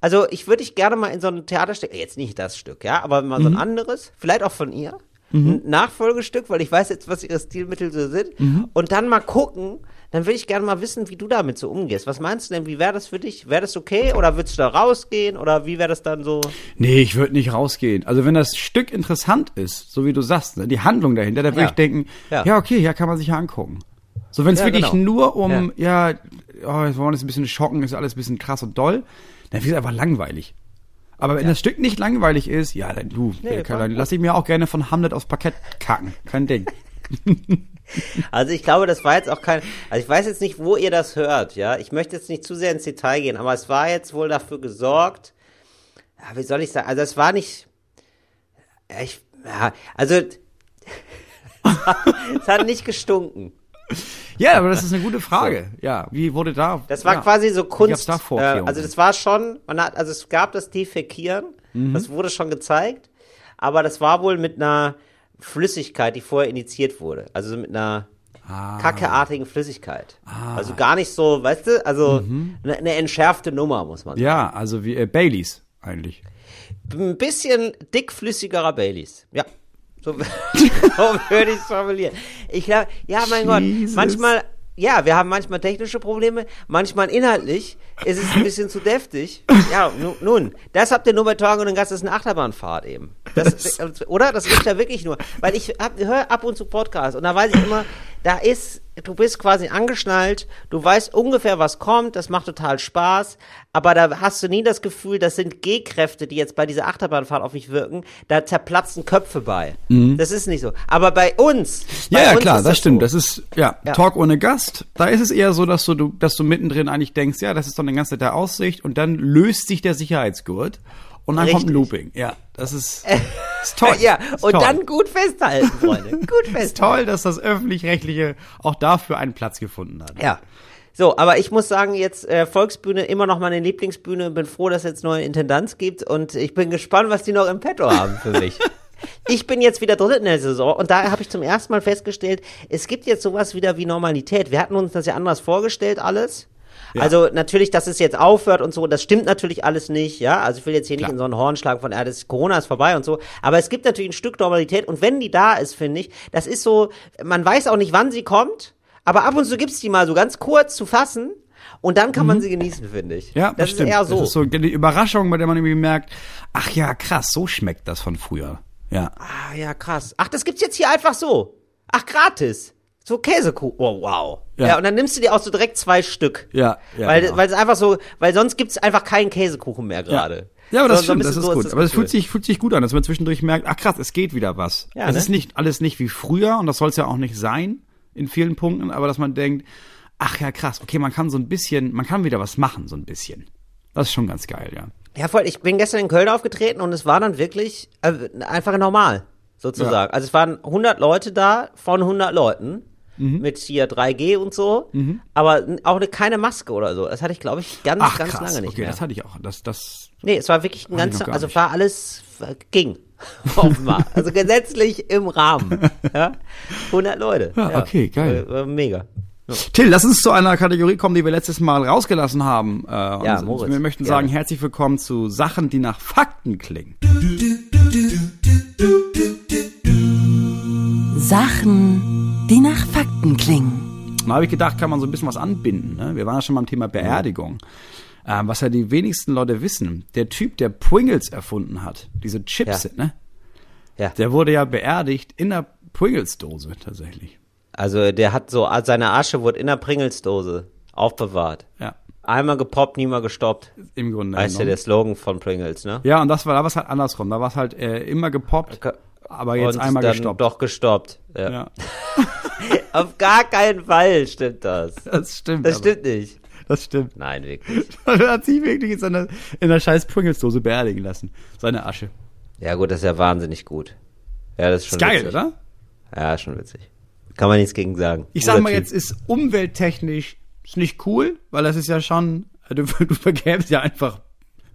Also, ich würde dich gerne mal in so ein Theaterstück, jetzt nicht das Stück, ja, aber mal so ein anderes, vielleicht auch von ihr, ein Nachfolgestück, weil ich weiß jetzt, was ihre Stilmittel so sind, und dann mal gucken, dann würde ich gerne mal wissen, wie du damit so umgehst. Was meinst du denn, wie wäre das für dich? Wäre das okay oder würdest du da rausgehen oder wie wäre das dann so? Nee, ich würde nicht rausgehen. Also wenn das Stück interessant ist, so wie du sagst, ne, die Handlung dahinter, da würde Ja. ich denken, ja. Ja. okay, ja, kann man sich ja angucken. So, wenn es Ja, wirklich genau. nur um, ja, oh, jetzt wollen wir uns ein bisschen schocken, ist alles ein bisschen krass und doll, dann wird es einfach langweilig. Aber wenn das Stück nicht langweilig ist, ja, dann du, Nee, dann lass ich mir auch gerne von Hamlet aufs Parkett kacken. Kein Ding. Also ich glaube, das war jetzt auch kein, also ich weiß jetzt nicht, wo ihr das hört, ja. Ich möchte jetzt nicht zu sehr ins Detail gehen, aber es war jetzt wohl dafür gesorgt, ja, wie soll ich sagen, also es war nicht, ja, ich, ja, also es hat nicht gestunken. Ja, aber das ist eine gute Frage. Ja, wie wurde da? Das war ja. quasi so Kunst. da äh, also das war schon, man hat, also es gab das Defekieren, Mhm. das wurde schon gezeigt, aber das war wohl mit einer Flüssigkeit, die vorher initiiert wurde. Also mit einer Ah. kackeartigen Flüssigkeit. Also gar nicht so, weißt du, also Mhm. eine, eine entschärfte Nummer, muss man sagen. Ja, also wie äh, Baileys eigentlich. Ein bisschen dickflüssigerer Baileys. Ja. So, so würde ich es formulieren. Ich glaube, ja, mein Jesus. Gott, manchmal, ja, wir haben manchmal technische Probleme, manchmal inhaltlich ist es ein bisschen zu deftig. Ja, nu, nun, das habt ihr nur bei Torgen und den Gast, das ist eine Achterbahnfahrt eben. Das, oder? Das gibt's ja wirklich nur. Weil ich höre ab und zu Podcasts und da weiß ich immer, da ist, du bist quasi angeschnallt, du weißt ungefähr, was kommt, das macht total Spaß, aber da hast du nie das Gefühl, das sind G-Kräfte, die jetzt bei dieser Achterbahnfahrt auf mich wirken, da zerplatzen Köpfe bei. Das ist nicht so. Aber bei uns. Ja, bei ja uns klar, ist das stimmt. So. Das ist ja, Ja. Talk ohne Gast. Da ist es eher so, dass du, dass du mittendrin eigentlich denkst, ja, das ist doch eine ganz nette Aussicht und dann löst sich der Sicherheitsgurt und dann kommt ein Richtig. Looping. Ja, das ist, ist toll. ja, ist und toll. dann gut festhalten, Freunde. Gut ist festhalten. toll, dass das öffentlich-rechtliche auch dafür einen Platz gefunden hat. Ja. So, aber ich muss sagen, jetzt äh, Volksbühne immer noch meine Lieblingsbühne. Bin froh, dass es jetzt neue Intendanz gibt und ich bin gespannt, was die noch im Petto haben für mich. Ich bin jetzt wieder drin in der Saison und da habe ich zum ersten Mal festgestellt, es gibt jetzt sowas wieder wie Normalität. Wir hatten uns das ja anders vorgestellt alles. Ja. Also natürlich, dass es jetzt aufhört und so, das stimmt natürlich alles nicht, ja. Also ich will jetzt hier Klar. nicht in so einen Horn schlagen von, ja, das Corona ist vorbei und so. Aber es gibt natürlich ein Stück Normalität und wenn die da ist, finde ich, das ist so, man weiß auch nicht, wann sie kommt, aber ab und zu gibt's die mal so ganz kurz zu fassen und dann kann man mhm. sie genießen, finde ich. Ja, das, das ist stimmt. eher so. Das ist so die Überraschung, bei der man irgendwie merkt, ach ja, krass, so schmeckt das von früher. Ja. Ah, ja, krass. Ach, das gibt's jetzt hier einfach so. Ach, gratis. So Käsekuchen. Oh, wow. Ja. ja. und dann nimmst du dir auch so direkt zwei Stück. Ja, ja. Weil, genau. weil es einfach so, weil sonst gibt's einfach keinen Käsekuchen mehr gerade. Ja. Ja, aber das so, stimmt, das ist so gut. Ist aber es fühlt sich, fühlt sich gut an, dass man zwischendurch merkt, ach krass, es geht wieder was. Ja, es ne? ist nicht alles nicht wie früher und das soll es ja auch nicht sein in vielen Punkten, aber dass man denkt, ach ja krass, okay, man kann so ein bisschen, man kann wieder was machen, so ein bisschen. Das ist schon ganz geil, ja. Ja, voll. Ich bin gestern in Köln aufgetreten und es war dann wirklich äh, einfach normal, sozusagen. Ja. Also es waren 100 Leute da von 100 Leuten. Mhm. Mit hier 3G und so, mhm. aber auch eine, keine Maske oder so. Das hatte ich, glaube ich, ganz, Ach, ganz krass. lange nicht okay, mehr. das hatte ich auch. Das, das nee, es war wirklich ein ganzer, also war alles, ging. Offenbar. also gesetzlich im Rahmen. Ja? 100 Leute. Ja, ja. okay, geil. Äh, mega. Till, lass uns zu einer Kategorie kommen, die wir letztes Mal rausgelassen haben. Äh, ja, Moritz, wir möchten sagen, gerne. herzlich willkommen zu Sachen, die nach Fakten klingen. Sachen, die nach Fakten klingen. Da habe ich gedacht, kann man so ein bisschen was anbinden. Ne? Wir waren ja schon beim Thema Beerdigung. Ähm, was ja die wenigsten Leute wissen, der Typ, der Pringles erfunden hat, diese Chips, ja. ne? Ja. Der wurde ja beerdigt in der Pringles-Dose tatsächlich. Also der hat so, seine Asche wurde in der Pringles-Dose aufbewahrt. Ja. Einmal gepoppt, nie mal gestoppt. Im Grunde. Heißt ja der Slogan von Pringles, ne? Ja, und das war, da war es halt andersrum. Da war es halt äh, immer gepoppt, aber jetzt und einmal dann gestoppt. Doch gestoppt. Ja. ja. Auf gar keinen Fall stimmt das. Das stimmt. Das aber. stimmt nicht. Das stimmt. Nein, wirklich. er hat sich wirklich in seiner, in der scheiß Pringles-Dose beerdigen lassen. Seine Asche. Ja, gut, das ist ja wahnsinnig gut. Ja, das ist schon ist geil, witzig. oder? Ja, schon witzig. Kann man nichts gegen sagen. Ich sag mal typ. jetzt, ist umwelttechnisch ist nicht cool, weil das ist ja schon, du, du vergäbst ja einfach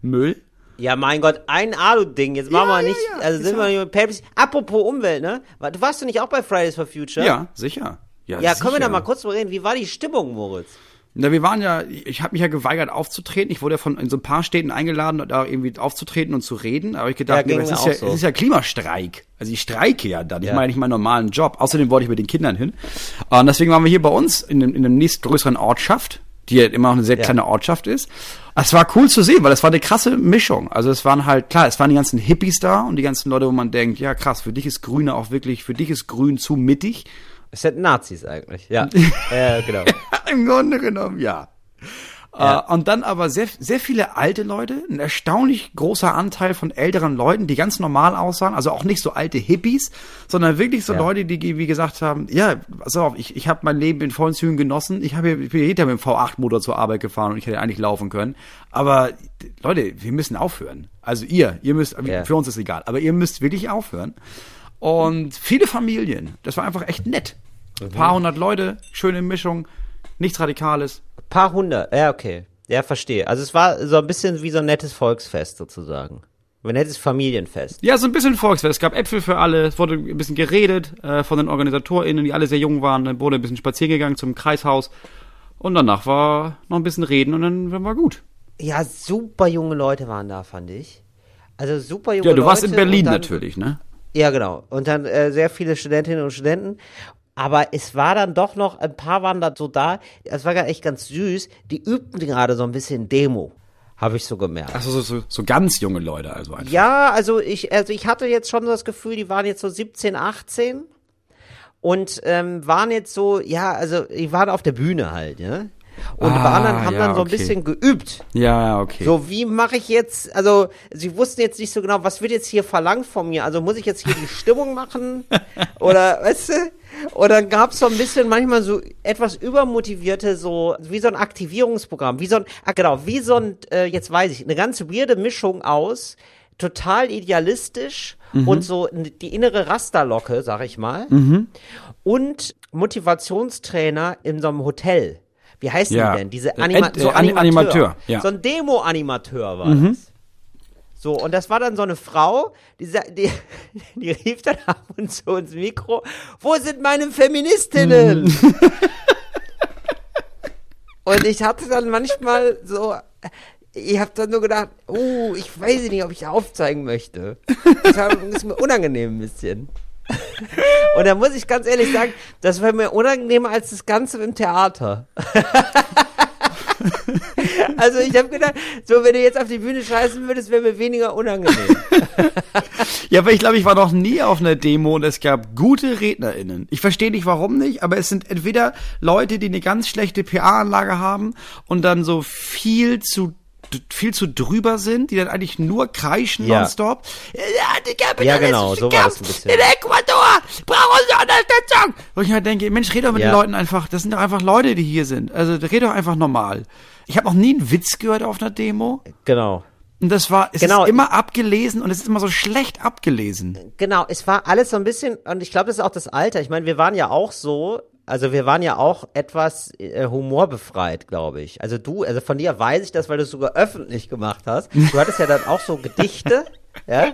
Müll. Ja, mein Gott, ein Alu-Ding. Jetzt machen ja, wir nicht, ja, ja. also sind wir hier mit Pepsi. Apropos Umwelt, ne? Du warst du nicht auch bei Fridays for Future? Ja, sicher. Ja, ja können wir da mal kurz drüber reden? Wie war die Stimmung, Moritz? Na, wir waren ja, ich habe mich ja geweigert aufzutreten. Ich wurde ja von in so ein paar Städten eingeladen, da irgendwie aufzutreten und zu reden. Aber ich gedacht, ja, nee, es, ist ja, so. es ist ja Klimastreik. Also ich streike ja dann. Ich ja. meine nicht meinen normalen Job. Außerdem wollte ich mit den Kindern hin. Und deswegen waren wir hier bei uns in, in der nächstgrößeren Ortschaft, die ja immer noch eine sehr kleine Ortschaft ist. Es war cool zu sehen, weil es war eine krasse Mischung. Also es waren halt, klar, es waren die ganzen Hippies da und die ganzen Leute, wo man denkt, ja krass, für dich ist Grüne auch wirklich, für dich ist Grün zu mittig. Es sind Nazis eigentlich, ja. ja, genau. Im Grunde genommen, ja. Ja. Uh, und dann aber sehr, sehr viele alte Leute, ein erstaunlich großer Anteil von älteren Leuten, die ganz normal aussahen, also auch nicht so alte Hippies, sondern wirklich so ja. Leute, die wie gesagt haben, ja, pass auf, ich, ich habe mein Leben in vollen Zügen genossen, ich, hab, ich bin jeder mit dem V8-Motor zur Arbeit gefahren und ich hätte eigentlich laufen können, aber Leute, wir müssen aufhören. Also ihr, ihr müsst, ja. für uns ist egal, aber ihr müsst wirklich aufhören. Und viele Familien, das war einfach echt nett. Ein paar hundert Leute, schöne Mischung, nichts Radikales. Paar hundert, ja, okay. Ja, verstehe. Also es war so ein bisschen wie so ein nettes Volksfest sozusagen. Ein nettes Familienfest. Ja, so ein bisschen Volksfest. Es gab Äpfel für alle, es wurde ein bisschen geredet äh, von den OrganisatorInnen, die alle sehr jung waren. Dann wurde ein bisschen spazieren gegangen zum Kreishaus. Und danach war noch ein bisschen Reden und dann war gut. Ja, super junge Leute waren da, fand ich. Also super junge Leute. Ja, du Leute warst in Berlin dann, natürlich, ne? Ja, genau. Und dann äh, sehr viele Studentinnen und Studenten. Aber es war dann doch noch, ein paar waren da so da, es war ja echt ganz süß, die übten gerade so ein bisschen Demo. Habe ich so gemerkt. Achso, so, so, so ganz junge Leute also einfach. Ja, also ich, also ich hatte jetzt schon das Gefühl, die waren jetzt so 17, 18 und ähm, waren jetzt so, ja, also die waren auf der Bühne halt, ja. Und ah, waren dann, haben ja, dann so ein okay. bisschen geübt. Ja, okay. So, wie mache ich jetzt, also sie wussten jetzt nicht so genau, was wird jetzt hier verlangt von mir? Also muss ich jetzt hier die Stimmung machen? Oder, weißt du? Und dann gab es so ein bisschen manchmal so etwas übermotivierte, so wie so ein Aktivierungsprogramm, wie so ein, ah, genau, wie so ein, äh, jetzt weiß ich, eine ganz weirde Mischung aus total idealistisch mhm. und so die innere Rasterlocke, sag ich mal, mhm. und Motivationstrainer in so einem Hotel wie heißt Ja. die denn? Diese Äh, Anima Ent- so äh, Ani- Animateur, ja. So ein Demo-Animateur war Mhm. das. So, und das war dann so eine Frau, die, die, die rief dann ab und zu ins Mikro, wo sind meine Feministinnen? Mhm. und ich hatte dann manchmal so, ich habe dann nur gedacht, oh, ich weiß nicht, ob ich aufzeigen möchte. Das war, ist mir unangenehm ein bisschen. Und da muss ich ganz ehrlich sagen, das war mir unangenehmer als das Ganze im Theater. Also ich habe gedacht, so wenn du jetzt auf die Bühne scheißen würdest, wäre mir weniger unangenehm. Ja, aber ich glaube, ich war noch nie auf einer Demo und es gab gute RednerInnen. Ich verstehe nicht, warum nicht, aber es sind entweder Leute, die eine ganz schlechte PA-Anlage haben und dann so viel zu viel zu drüber sind, die dann eigentlich nur kreischen Ja. nonstop. Ja, Ja, genau, so war das ein bisschen. In Ecuador brauchen sie Unterstützung. Wo ich halt denke, Mensch, red doch mit Ja. den Leuten einfach. Das sind doch einfach Leute, die hier sind. Also red doch einfach normal. Ich habe noch nie einen Witz gehört auf einer Demo. Genau. Und das war, es Genau. ist immer abgelesen und es ist immer so schlecht abgelesen. Genau, es war alles so ein bisschen, und ich glaube, das ist auch das Alter. Ich meine, wir waren ja auch so, also wir waren ja auch etwas äh, humorbefreit, glaube ich. Also du, also von dir weiß ich das, weil du es sogar öffentlich gemacht hast. Du hattest ja dann auch so Gedichte, ja,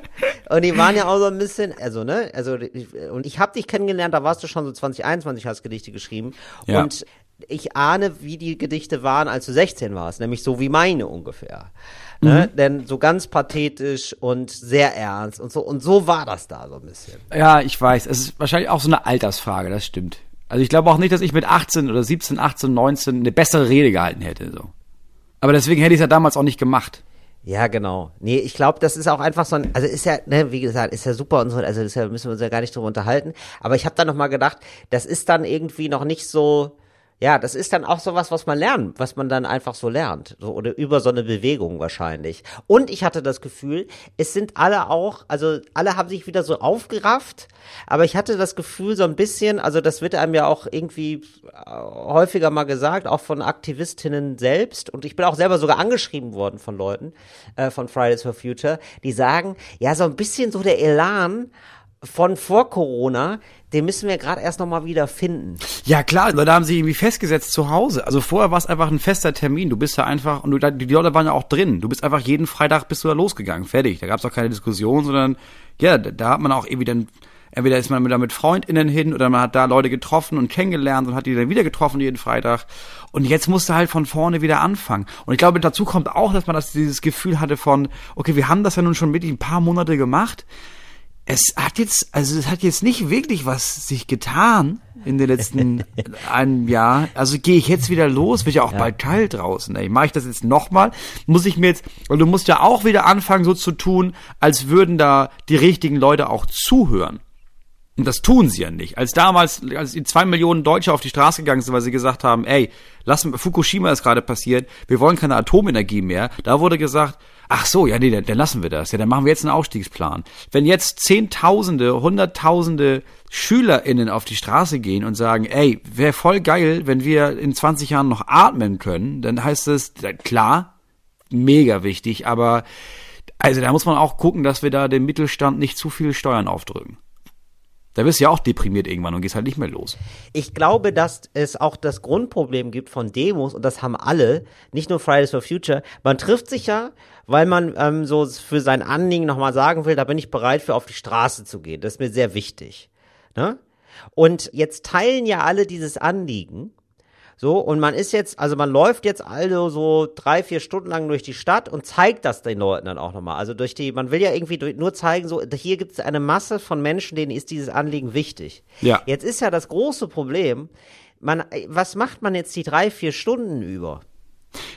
und die waren ja auch so ein bisschen, also ne, also ich- und ich habe dich kennengelernt, da warst du schon so 2021, hast Gedichte geschrieben Ja. und ich ahne, wie die Gedichte waren, als du 16 warst, nämlich so wie meine ungefähr. Ne? Denn so ganz pathetisch und sehr ernst und so und so war das da so ein bisschen. Ja, ich weiß. Es ist wahrscheinlich auch so eine Altersfrage, das stimmt. Also ich glaube auch nicht, dass ich mit 18 oder 17, 18, 19 eine bessere Rede gehalten hätte. So. Aber deswegen hätte ich es ja damals auch nicht gemacht. Ja, genau. Nee, ich glaube, das ist auch einfach so ein, also ist ja, ne, wie gesagt, ist ja super und so, also das müssen wir uns ja gar nicht drüber unterhalten. Aber ich habe dann noch mal gedacht, das ist dann irgendwie noch nicht so, ja, das ist dann auch so was, was man lernt, was man dann einfach so lernt. So, oder über so eine Bewegung wahrscheinlich. Und ich hatte das Gefühl, es sind alle auch, also alle haben sich wieder so aufgerafft, aber ich hatte das Gefühl so ein bisschen, also das wird einem ja auch irgendwie äh, häufiger mal gesagt, auch von Aktivistinnen selbst. Und ich bin auch selber sogar angeschrieben worden von Leuten, äh, von Fridays for Future, die sagen, ja, so ein bisschen so der Elan von vor Corona, den müssen wir gerade erst noch mal wieder finden. Ja klar, da haben sie irgendwie festgesetzt zu Hause. Also vorher war es einfach ein fester Termin. Du bist da einfach, und du, die Leute waren ja auch drin. Du bist einfach jeden Freitag bist du da losgegangen. Fertig. Da gab es auch keine Diskussion, sondern ja, da, da hat man auch irgendwie dann, entweder ist man da mit FreundInnen hin oder man hat da Leute getroffen und kennengelernt und hat die dann wieder getroffen jeden Freitag. Und jetzt musste halt von vorne wieder anfangen. Und ich glaube, dazu kommt auch, dass man das, dieses Gefühl hatte von, okay, wir haben das ja nun schon wirklich ein paar Monate gemacht es hat jetzt, also es hat jetzt nicht wirklich was sich getan in den letzten einem Jahr. Also gehe ich jetzt wieder los, wird ja auch bald kalt draußen. Ey. Mache ich das jetzt nochmal? Muss ich mir jetzt, und du musst ja auch wieder anfangen, so zu tun, als würden da die richtigen Leute auch zuhören. Und das tun sie ja nicht. Als damals, als die zwei Millionen Deutsche auf die Straße gegangen sind, weil sie gesagt haben, ey, lass Fukushima ist gerade passiert, wir wollen keine Atomenergie mehr, da wurde gesagt, ach so, ja nee, dann, dann lassen wir das. Ja, dann machen wir jetzt einen Ausstiegsplan. Wenn jetzt Zehntausende, Hunderttausende SchülerInnen auf die Straße gehen und sagen, ey, wäre voll geil, wenn wir in 20 Jahren noch atmen können, dann heißt es, klar, mega wichtig, aber also da muss man auch gucken, dass wir da dem Mittelstand nicht zu viel Steuern aufdrücken. Da bist du ja auch deprimiert irgendwann und gehst halt nicht mehr los. Ich glaube, dass es auch das Grundproblem gibt von Demos, und das haben alle, nicht nur Fridays for Future. Man trifft sich ja, weil man ähm, so für sein Anliegen nochmal sagen will, da bin ich bereit für auf die Straße zu gehen. Das ist mir sehr wichtig. Ne? Und jetzt teilen ja alle dieses Anliegen. So, und man ist jetzt, also man läuft jetzt also so drei, vier Stunden lang durch die Stadt und zeigt das den Leuten dann auch nochmal. Also durch die, man will ja irgendwie durch, nur zeigen, so, hier gibt es eine Masse von Menschen, denen ist dieses Anliegen wichtig. Ja. Jetzt ist ja das große Problem, man, was macht man jetzt die drei, vier Stunden über?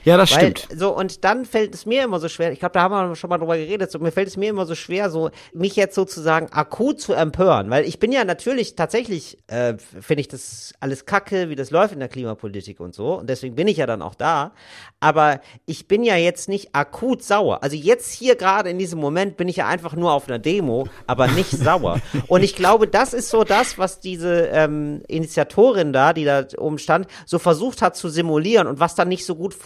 Ja, das Weil, stimmt. so, und dann fällt es mir immer so schwer, ich glaube, da haben wir schon mal drüber geredet, so, mir fällt es mir immer so schwer, so, mich jetzt sozusagen akut zu empören, weil ich bin ja natürlich tatsächlich, äh, finde ich das alles kacke, wie das läuft in der Klimapolitik und so, und deswegen bin ich ja dann auch da, aber ich bin ja jetzt nicht akut sauer. Also jetzt hier gerade in diesem Moment bin ich ja einfach nur auf einer Demo, aber nicht sauer. Und ich glaube, das ist so das, was diese ähm, Initiatorin da, die da oben stand, so versucht hat zu simulieren und was dann nicht so gut funktioniert.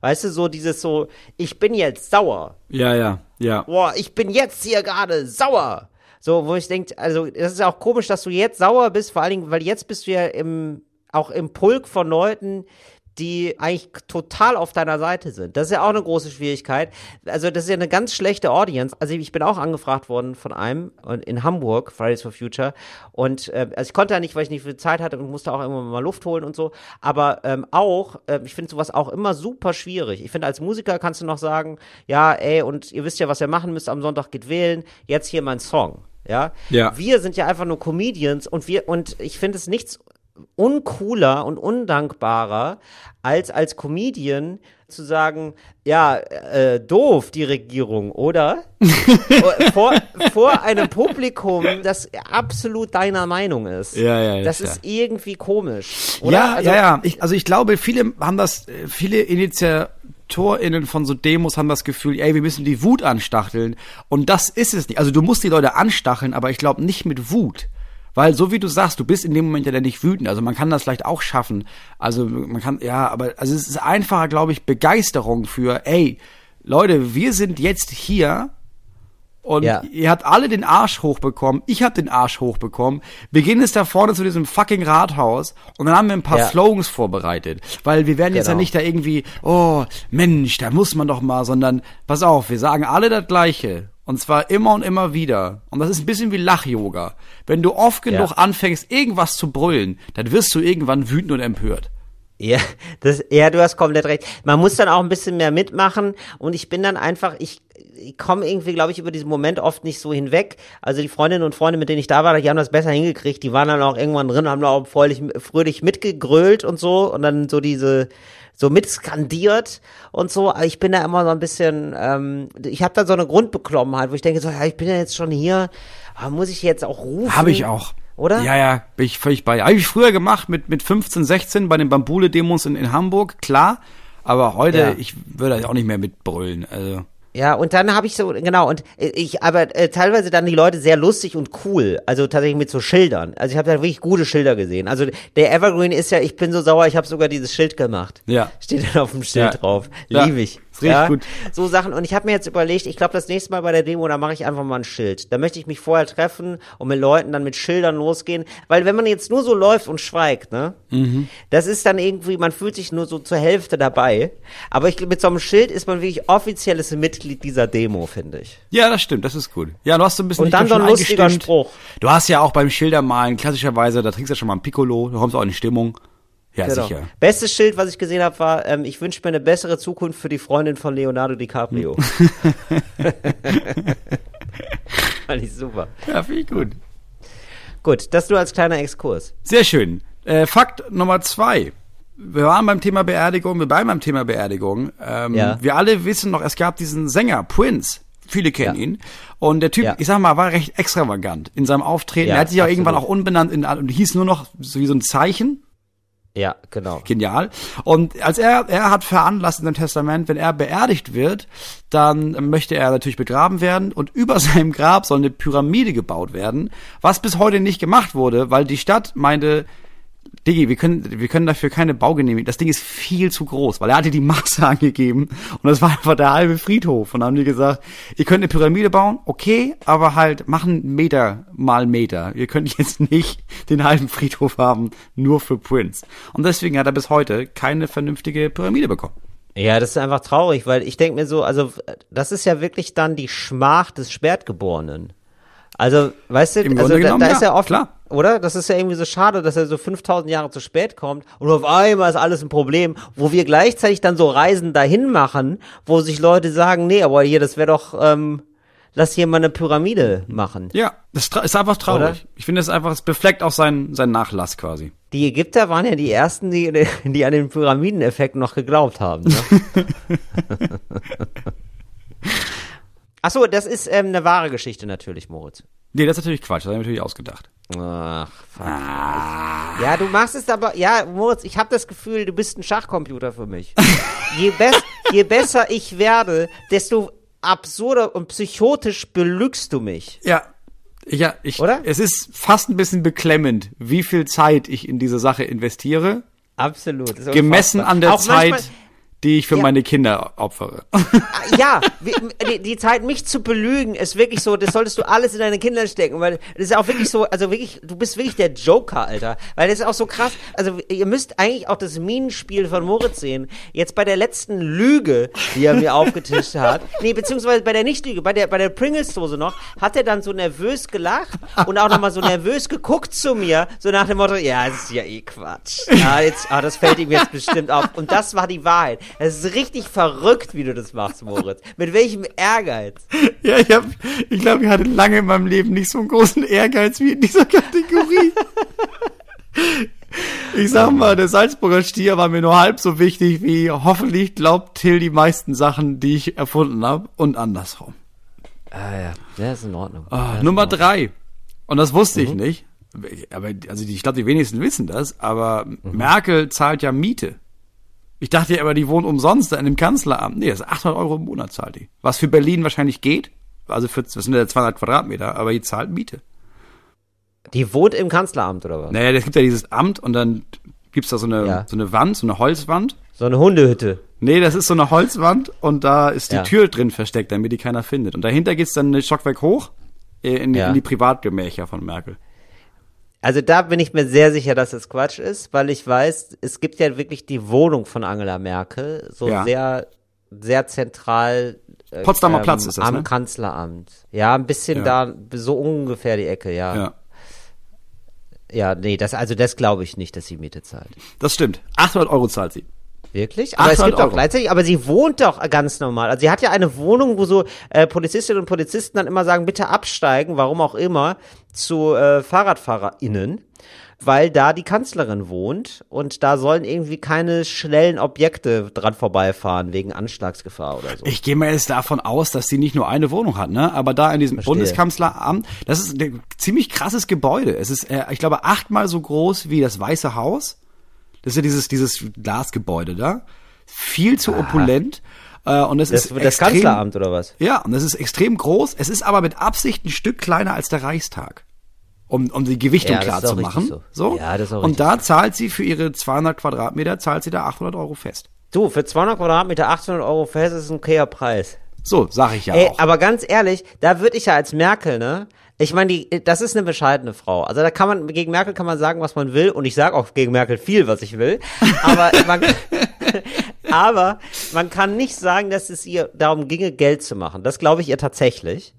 Weißt du, so dieses so, ich bin jetzt sauer. Ja, ja, ja. Boah, ich bin jetzt hier gerade sauer. So, wo ich denke, also das ist auch komisch, dass du jetzt sauer bist, vor allen Dingen, weil jetzt bist du ja im, auch im Pulk von Leuten, die eigentlich total auf deiner Seite sind. Das ist ja auch eine große Schwierigkeit. Also das ist ja eine ganz schlechte Audience. Also ich bin auch angefragt worden von einem in Hamburg, Fridays for Future. Und äh, also ich konnte ja nicht, weil ich nicht viel Zeit hatte und musste auch irgendwann mal Luft holen und so. Aber ähm, auch, äh, ich finde sowas auch immer super schwierig. Ich finde, als Musiker kannst du noch sagen, ja, ey, und ihr wisst ja, was ihr machen müsst, am Sonntag geht wählen, jetzt hier mein Song. Ja? ja. Wir sind ja einfach nur Comedians und wir, und ich finde es nichts uncooler und undankbarer, als als Comedian zu sagen, ja, äh, doof die Regierung, oder? vor, vor einem Publikum, das absolut deiner Meinung ist. Ja, ja, das ja. ist irgendwie komisch, oder? Ja, also, ja, ja. Ich, also ich glaube, viele haben das, viele InitiatorInnen von so Demos haben das Gefühl, ey, wir müssen die Wut anstacheln. Und das ist es nicht. Also du musst die Leute anstacheln, aber ich glaube nicht mit Wut. Weil so wie du sagst, du bist in dem Moment ja nicht wütend. Also man kann das vielleicht auch schaffen. Also man kann, ja, aber also es ist einfacher, glaube ich, Begeisterung für, ey, Leute, wir sind jetzt hier und ja. ihr habt alle den Arsch hochbekommen. Ich hab den Arsch hochbekommen. Wir gehen jetzt da vorne zu diesem fucking Rathaus und dann haben wir ein paar ja. Slogans vorbereitet. Weil wir werden genau. jetzt ja genau. nicht da irgendwie, oh, Mensch, da muss man doch mal, sondern pass auf, wir sagen alle das Gleiche. Und zwar immer und immer wieder. Und das ist ein bisschen wie Lach-Yoga. Wenn du oft genug ja. anfängst, irgendwas zu brüllen, dann wirst du irgendwann wütend und empört. Ja, das, ja, du hast komplett recht. Man muss dann auch ein bisschen mehr mitmachen und ich bin dann einfach, ich, ich komme irgendwie, glaube ich, über diesen Moment oft nicht so hinweg. Also die Freundinnen und Freunde, mit denen ich da war, die haben das besser hingekriegt. Die waren dann auch irgendwann drin, haben da auch fröhlich, fröhlich mitgegrölt und so und dann so diese so mitskandiert und so. Aber ich bin da immer so ein bisschen, ähm, ich habe da so eine Grundbeklommenheit, wo ich denke so, ja, ich bin ja jetzt schon hier, muss ich jetzt auch rufen? Habe ich auch. Oder? Ja, ja, bin ich völlig bei. Habe ich früher gemacht mit, mit 15, 16 bei den Bambule-Demos in, in Hamburg, klar. Aber heute, ja. ich würde auch nicht mehr mitbrüllen. Also. Ja, und dann habe ich so, genau, und ich, aber äh, teilweise dann die Leute sehr lustig und cool, also tatsächlich mit so Schildern. Also ich habe da wirklich gute Schilder gesehen. Also der Evergreen ist ja, ich bin so sauer, ich habe sogar dieses Schild gemacht. Ja. Steht dann auf dem Schild ja. drauf. Ja. Liebe ich. Ist ja, gut. So Sachen. Und ich habe mir jetzt überlegt, ich glaube, das nächste Mal bei der Demo, da mache ich einfach mal ein Schild. Da möchte ich mich vorher treffen und mit Leuten dann mit Schildern losgehen. Weil wenn man jetzt nur so läuft und schweigt, ne, mhm. das ist dann irgendwie, man fühlt sich nur so zur Hälfte dabei. Aber ich mit so einem Schild ist man wirklich offizielles Mitglied dieser Demo, finde ich. Ja, das stimmt, das ist gut. Ja, du hast so ein bisschen Und dann so ein lustiger Spruch. Du hast ja auch beim Schildermalen klassischerweise, da trinkst du ja schon mal ein Piccolo, du kommst auch in die Stimmung. Ja, genau. sicher. Bestes Schild, was ich gesehen habe, war, ähm, ich wünsche mir eine bessere Zukunft für die Freundin von Leonardo DiCaprio. Fand ich super. Ja, finde ich gut. Gut, das nur als kleiner Exkurs. Sehr schön. Äh, Fakt Nummer zwei. Wir waren beim Thema Beerdigung, wir bleiben beim Thema Beerdigung. Ähm, ja. Wir alle wissen noch, es gab diesen Sänger, Prince. Viele kennen ja. ihn. Und der Typ, ja. ich sag mal, war recht extravagant in seinem Auftreten. er hat sich auch irgendwann auch unbenannt in, und hieß nur noch so wie so ein Zeichen. Ja, genau. Genial. Und als er, er hat veranlasst in seinem Testament, wenn er beerdigt wird, dann möchte er natürlich begraben werden und über seinem Grab soll eine Pyramide gebaut werden, was bis heute nicht gemacht wurde, weil die Stadt meinte, Diggi, wir können, wir können dafür keine Baugenehmigung. Das Ding ist viel zu groß, weil er hatte die Masse angegeben und das war einfach der halbe Friedhof. Und dann haben die gesagt, ihr könnt eine Pyramide bauen, okay, aber halt machen Meter mal Meter. Ihr könnt jetzt nicht den halben Friedhof haben, nur für Prince. Und deswegen hat er bis heute keine vernünftige Pyramide bekommen. Ja, das ist einfach traurig, weil ich denke mir so, also das ist ja wirklich dann die Schmach des Spätgeborenen. Also, weißt du, Im also da, da ist ja oft, klar. Oder? Das ist ja irgendwie so schade, dass er so 5000 Jahre zu spät kommt und auf einmal ist alles ein Problem, wo wir gleichzeitig dann so Reisen dahin machen, wo sich Leute sagen, nee, aber hier, das wäre doch, ähm, lass hier mal eine Pyramide machen. Ja, das ist einfach traurig. Oder? Ich finde es einfach, es befleckt auch seinen, seinen Nachlass quasi. Die Ägypter waren ja die ersten, die, die an den Pyramideneffekt noch geglaubt haben. Ne? Ach so, das ist ähm, eine wahre Geschichte natürlich, Moritz. Nee, das ist natürlich Quatsch, das habe ich natürlich ausgedacht. Ach, fuck. Ah. Ja, du machst es aber, ja, Moritz, ich habe das Gefühl, du bist ein Schachcomputer für mich. je, be je besser ich werde, desto absurder und psychotisch belügst du mich. Ja, ja, ich, Oder? es ist fast ein bisschen beklemmend, wie viel Zeit ich in diese Sache investiere. Absolut. Gemessen an der Auch Zeit, die ich für Ja. meine Kinder opfere. Ah, Ja, die, die Zeit, mich zu belügen, ist wirklich so, das solltest du alles in deine Kinder stecken, weil das ist auch wirklich so, also wirklich, du bist wirklich der Joker, Alter. Weil das ist auch so krass, also ihr müsst eigentlich auch das Minenspiel von Moritz sehen. Jetzt bei der letzten Lüge, die er mir aufgetischt hat, nee, beziehungsweise bei der Nicht-Lüge, bei der, bei der Pringles-Dose noch, hat er dann so nervös gelacht und auch nochmal so nervös geguckt zu mir, so nach dem Motto, ja, das ist ja eh Quatsch. Ja, jetzt, ah, das fällt ihm jetzt bestimmt auf. Und das war die Wahrheit. Es ist richtig verrückt, wie du das machst, Moritz. Mit welchem Ehrgeiz. Ja, ich hab, ich glaube, ich hatte lange in meinem Leben nicht so einen großen Ehrgeiz wie in dieser Kategorie. Ich sag mal, der Salzburger Stier war mir nur halb so wichtig wie hoffentlich glaubt Till die meisten Sachen, die ich erfunden habe und andersrum. Ah ja, ja, ist in Ordnung. Ah, Nummer in Ordnung. drei. Und das wusste ich nicht. Aber, also die- ich glaube, die wenigsten wissen das, aber Merkel zahlt ja Miete. Ich dachte ja aber, die wohnt umsonst in dem Kanzleramt. Nee, das ist 800 Euro im Monat zahlt die. Was für Berlin wahrscheinlich geht. Also für, das sind ja 200 Quadratmeter, aber die zahlt Miete. Die wohnt im Kanzleramt oder was? Naja, es gibt ja dieses Amt und dann gibt's da so eine, Ja. so eine Wand, so eine Holzwand. So eine Hundehütte. Nee, das ist so eine Holzwand und da ist die Ja. Tür drin versteckt, damit die keiner findet. Und dahinter geht's dann ein Stockwerk hoch äh, in, Ja. in die Privatgemächer von Merkel. Also da bin ich mir sehr sicher, dass es Quatsch ist, weil ich weiß, es gibt ja wirklich die Wohnung von Angela Merkel, so Ja. sehr, sehr zentral. äh, Potsdamer Platz ist das, Am ne? Kanzleramt. Ja, ein bisschen Ja. da, so ungefähr die Ecke, ja. Ja, Ja, nee, das, also das glaube ich nicht, dass sie Miete zahlt. das stimmt. 800 Euro zahlt sie. Wirklich? Aber es 800 gibt auch Euro. gleichzeitig, aber sie wohnt doch ganz normal. Also sie hat ja eine Wohnung, wo so äh, Polizistinnen und Polizisten dann immer sagen, bitte absteigen, warum auch immer, zu äh, FahrradfahrerInnen, weil da die Kanzlerin wohnt und da sollen irgendwie keine schnellen Objekte dran vorbeifahren wegen Anschlagsgefahr oder so. Ich gehe mal jetzt davon aus, dass sie nicht nur eine Wohnung hat, ne? Aber da in diesem Verstehe. Bundeskanzleramt, das ist ein ziemlich krasses Gebäude. Es ist, äh, ich glaube, achtmal so groß wie das Weiße Haus. Das ist ja dieses, dieses Glasgebäude da. Viel zu opulent. Äh, und es das ist das extrem, Kanzleramt oder was? Ja, und das ist extrem groß. Es ist aber mit Absicht ein Stück kleiner als der Reichstag. Um, um die Gewichtung Ja, das klar zu machen. so. So. Ja, das ist auch und da zahlt sie für ihre 200 Quadratmeter, zahlt sie da 800 Euro fest. Du, für 200 Quadratmeter 800 Euro fest ist ein okayer Preis. So, sag ich ja Ey, auch. aber ganz ehrlich, da würde ich ja als Merkel, ne? Ich meine, die, das ist eine bescheidene Frau. Also da kann man, gegen Merkel kann man sagen, was man will. Und ich sage auch gegen Merkel viel, was ich will. Aber man, aber man kann nicht sagen, dass es ihr darum ginge, Geld zu machen. Das glaube ich ihr tatsächlich.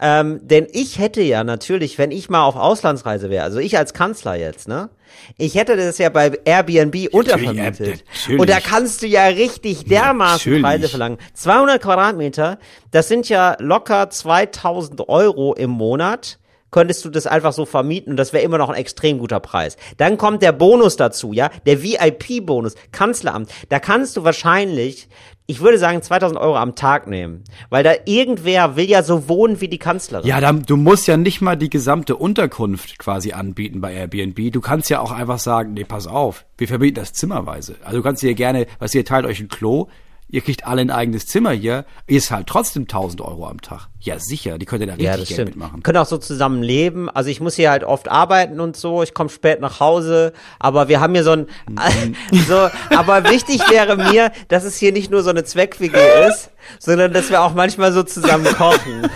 Ähm, denn ich hätte ja natürlich, wenn ich mal auf Auslandsreise wäre, also ich als Kanzler jetzt, ne? Ich hätte das ja bei Airbnb untervermietet. natürlich. Und da kannst du ja richtig dermaßen Natürlich. Preise verlangen. 200 Quadratmeter, das sind ja locker 2000 Euro im Monat. Könntest du das einfach so vermieten und das wäre immer noch ein extrem guter Preis. Dann kommt der Bonus dazu, ja, der VIP-Bonus, Kanzleramt. Da kannst du wahrscheinlich, ich würde sagen 2000 Euro am Tag nehmen, weil da irgendwer will ja so wohnen wie die Kanzlerin. Ja, da, du musst ja nicht mal die gesamte Unterkunft quasi anbieten bei Airbnb. Du kannst ja auch einfach sagen, nee, pass auf, wir verbieten das zimmerweise. Also du kannst dir gerne, was ihr teilt euch ein Klo, ihr kriegt alle ein eigenes Zimmer hier, ist halt trotzdem 1000 Euro am Tag. Ja, sicher, die könnt ihr da richtig Ja, das Geld stimmt. mitmachen. Können auch so zusammen leben. Also ich muss hier halt oft arbeiten und so. Ich komme spät nach Hause, aber wir haben hier so ein so. Aber wichtig wäre mir, dass es hier nicht nur so eine Zweck-WG ist, sondern dass wir auch manchmal so zusammen kochen.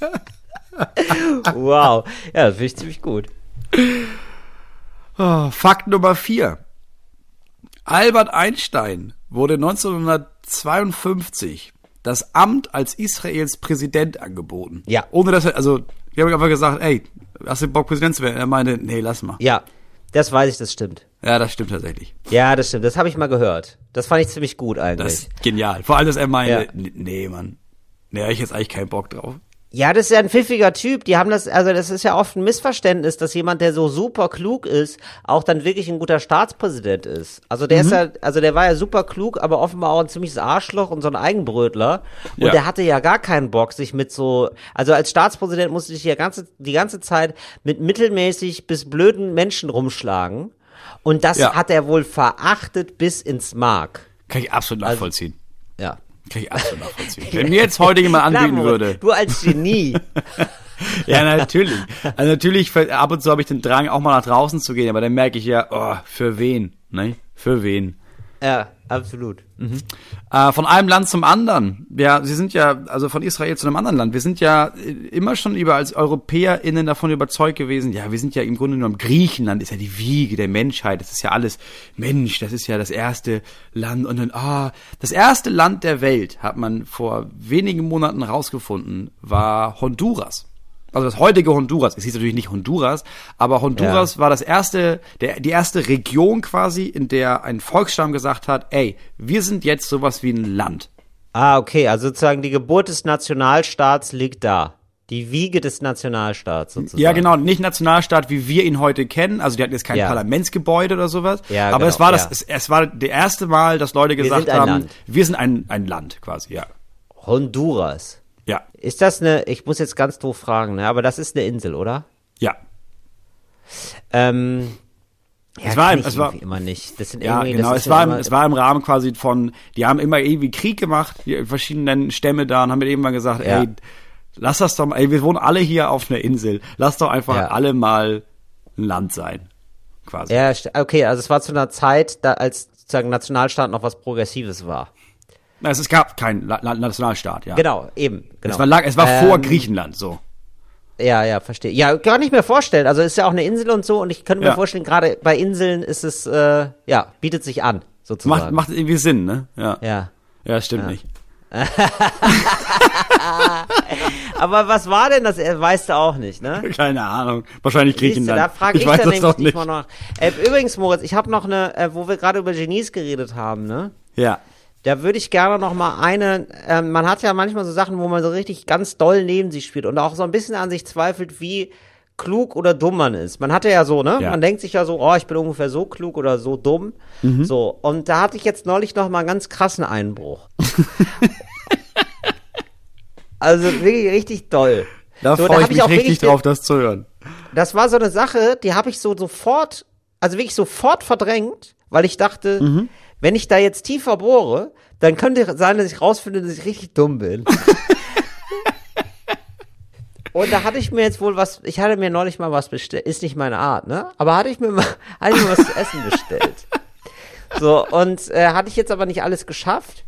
wow, ja, das finde ich ziemlich gut. Oh, Fakt Nummer vier. Albert Einstein wurde 1952 das Amt als Israels Präsident angeboten. Ja. Ohne dass er, also, wir haben einfach gesagt, ey, hast du Bock Präsident zu werden? Er meinte, nee, lass mal. Ja, das weiß ich, das stimmt. Ja, das stimmt tatsächlich. Ja, das stimmt. Das habe ich mal gehört. Das fand ich ziemlich gut eigentlich. Das ist genial. Vor allem, dass er meinte, Ja. "N- nee, Mann. Nee, hab ich jetzt eigentlich keinen Bock drauf. Ja, das ist ja ein pfiffiger Typ. Die haben das, also das ist ja oft ein Missverständnis, dass jemand, der so super klug ist, auch dann wirklich ein guter Staatspräsident ist. Also der ist Mhm. ja, also der war ja super klug, aber offenbar auch ein ziemliches Arschloch und so ein Eigenbrötler. Und Ja. der hatte ja gar keinen Bock, sich mit so, also als Staatspräsident musste ich ja ganze, die ganze Zeit mit mittelmäßig bis blöden Menschen rumschlagen. Und das Ja. hat er wohl verachtet bis ins Mark. Kann ich absolut nachvollziehen. Ja. Kann ich absolut nachvollziehen. Wenn mir jetzt heute jemand anbieten würde. Du als Genie. Ja, natürlich. Also natürlich, ab und zu habe ich den Drang, auch mal nach draußen zu gehen, aber dann merke ich ja, oh, für wen? Ne? Für wen? Ja, absolut. Mhm. Äh, von einem Land zum anderen. Ja, sie sind ja, also von Israel zu einem anderen Land. Wir sind ja äh, immer schon über als EuropäerInnen davon überzeugt gewesen, ja, wir sind ja im Grunde genommen, Griechenland ist ja die Wiege der Menschheit. Das ist ja alles Mensch, das ist ja das erste Land. Und dann, ah, das erste Land der Welt, hat man vor wenigen Monaten rausgefunden, war Honduras also das heutige Honduras, es hieß natürlich nicht Honduras, aber Honduras ja. war das erste, der, die erste Region quasi, in der ein Volksstamm gesagt hat, ey, wir sind jetzt sowas wie ein Land. Ah, okay, also sozusagen die Geburt des Nationalstaats liegt da. Die Wiege des Nationalstaats sozusagen. Ja, genau, nicht Nationalstaat, wie wir ihn heute kennen. Also die hatten jetzt kein ja. Parlamentsgebäude oder sowas. Ja, aber genau, es war das, ja. es, es war das erste Mal, dass Leute gesagt haben, Land. wir sind ein, ein Land quasi, ja. Honduras. Ja. Ist das eine, ich muss jetzt ganz doof fragen, ne, aber das ist eine Insel, oder? Ja. Ähm, ja, es war, es war immer nicht. Das sind ja, genau. Es war, im, es war im Rahmen quasi von, die haben immer irgendwie Krieg gemacht, die verschiedenen Stämme da und haben mir irgendwann gesagt, ja. ey, lass das doch mal, ey, wir wohnen alle hier auf einer Insel, lass doch einfach ja. alle mal ein Land sein, quasi. Ja, okay, also es war zu einer Zeit, da als sozusagen Nationalstaat noch was Progressives war. Es gab keinen Nationalstaat, ja. Genau, eben. Genau. Es war, es war ähm, vor Griechenland so. Ja, ja, verstehe. Ja, gar nicht mehr vorstellen. Also ist ja auch eine Insel und so und ich könnte mir ja. vorstellen, gerade bei Inseln ist es, äh, ja, bietet sich an, sozusagen. Macht, macht irgendwie Sinn, ne? Ja. Ja, ja stimmt ja. nicht. Aber was war denn das? Weißt du auch nicht, ne? Keine Ahnung. Wahrscheinlich Griechenland. Da frage ich, ich weiß dann nämlich nicht. mal noch. Äh, übrigens, Moritz, ich habe noch eine, äh, wo wir gerade über Genies geredet haben, ne? Ja. Da würde ich gerne noch mal eine, äh, man hat ja manchmal so Sachen, wo man so richtig ganz doll neben sich spielt und auch so ein bisschen an sich zweifelt, wie klug oder dumm man ist. Man hatte ja so, ne? Ja. Man denkt sich ja so, oh, ich bin ungefähr so klug oder so dumm. Mhm. So. Und da hatte ich jetzt neulich noch mal einen ganz krassen Einbruch. also wirklich richtig doll. Da so, freue ich mich richtig drauf, das zu hören. Das war so eine Sache, die habe ich so sofort, also wirklich sofort verdrängt, weil ich dachte, mhm. Wenn ich da jetzt tiefer bohre, dann könnte sein, dass ich rausfinde, dass ich richtig dumm bin. Und da hatte ich mir jetzt wohl was, ich hatte mir neulich mal was bestellt, ist nicht meine Art, ne? Aber hatte ich mir mal, hatte ich mir was zu essen bestellt. So, und äh, hatte ich jetzt aber nicht alles geschafft.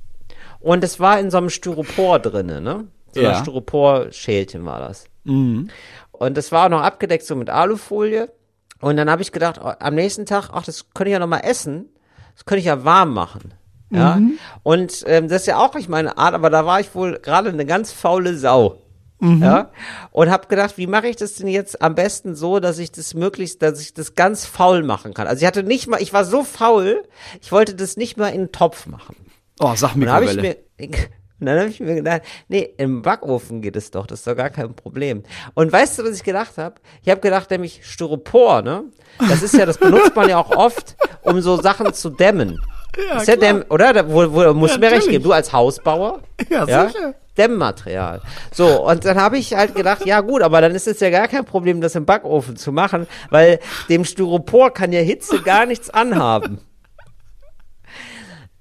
Und es war in so einem Styropor drinne, ne? So ja. ein Styropor-Schälchen war das. Mhm. Und das war auch noch abgedeckt so mit Alufolie. Und dann habe ich gedacht, oh, am nächsten Tag, ach, das könnte ich ja noch mal essen das könnte ich ja warm machen. Ja. Mhm. Und ähm, das ist ja auch nicht meine Art, aber da war ich wohl gerade eine ganz faule Sau. Mhm. Ja, und habe gedacht, wie mache ich das denn jetzt am besten so, dass ich das möglichst, dass ich das ganz faul machen kann. Also ich hatte nicht mal, ich war so faul, ich wollte das nicht mal in einen Topf machen. Oh, sag mir, habe ich mir und dann habe ich mir gedacht, nee, im Backofen geht es doch, das ist doch gar kein Problem. Und weißt du, was ich gedacht habe? Ich habe gedacht, nämlich Styropor, ne? Das ist ja, das benutzt man ja auch oft, um so Sachen zu dämmen. Ja, ist ja Dämm, oder? Da, wo, wo, musst ja, du mir recht geben. Du als Hausbauer? Ja, ja? sicher. Dämmmaterial. So, und dann habe ich halt gedacht, ja gut, aber dann ist es ja gar kein Problem, das im Backofen zu machen, weil dem Styropor kann ja Hitze gar nichts anhaben.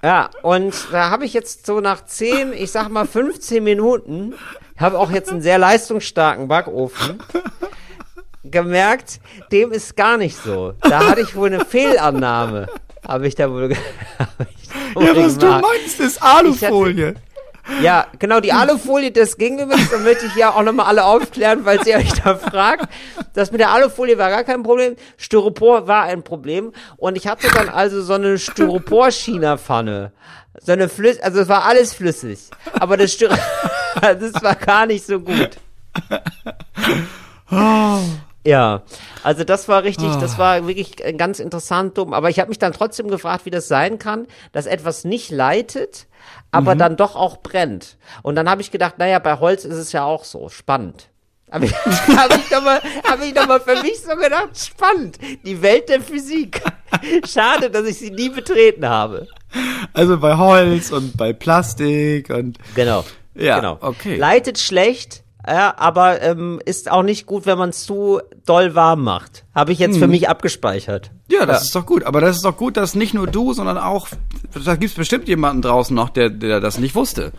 Ja, und da habe ich jetzt so nach 10, ich sag mal 15 Minuten, habe auch jetzt einen sehr leistungsstarken Backofen, gemerkt, dem ist gar nicht so. Da hatte ich wohl eine Fehlannahme. Habe ich da wohl. ich wohl ja, was gemacht. du meinst, ist Alufolie. Ja, genau, die Alufolie, das ging übrigens, da möchte ich ja auch nochmal alle aufklären, falls ihr euch da fragt. Das mit der Alufolie war gar kein Problem. Styropor war ein Problem. Und ich hatte dann also so eine Styropor-China-Pfanne. So eine Flüss, also es war alles flüssig. Aber das Styropor, das war gar nicht so gut. Ja, also das war richtig, das war wirklich ganz interessant dumm. Aber ich habe mich dann trotzdem gefragt, wie das sein kann, dass etwas nicht leitet, aber mhm. dann doch auch brennt. Und dann habe ich gedacht, naja, bei Holz ist es ja auch so, spannend. Habe ich, hab ich nochmal hab ich noch mal für mich so gedacht, spannend. Die Welt der Physik. Schade, dass ich sie nie betreten habe. Also bei Holz und bei Plastik und. Genau. Ja, genau. okay. Leitet schlecht, ja, aber ähm, ist auch nicht gut, wenn man es zu doll warm macht. Habe ich jetzt hm. für mich abgespeichert. Ja, das ja. ist doch gut. Aber das ist doch gut, dass nicht nur du, sondern auch, da gibt's bestimmt jemanden draußen noch, der, der das nicht wusste.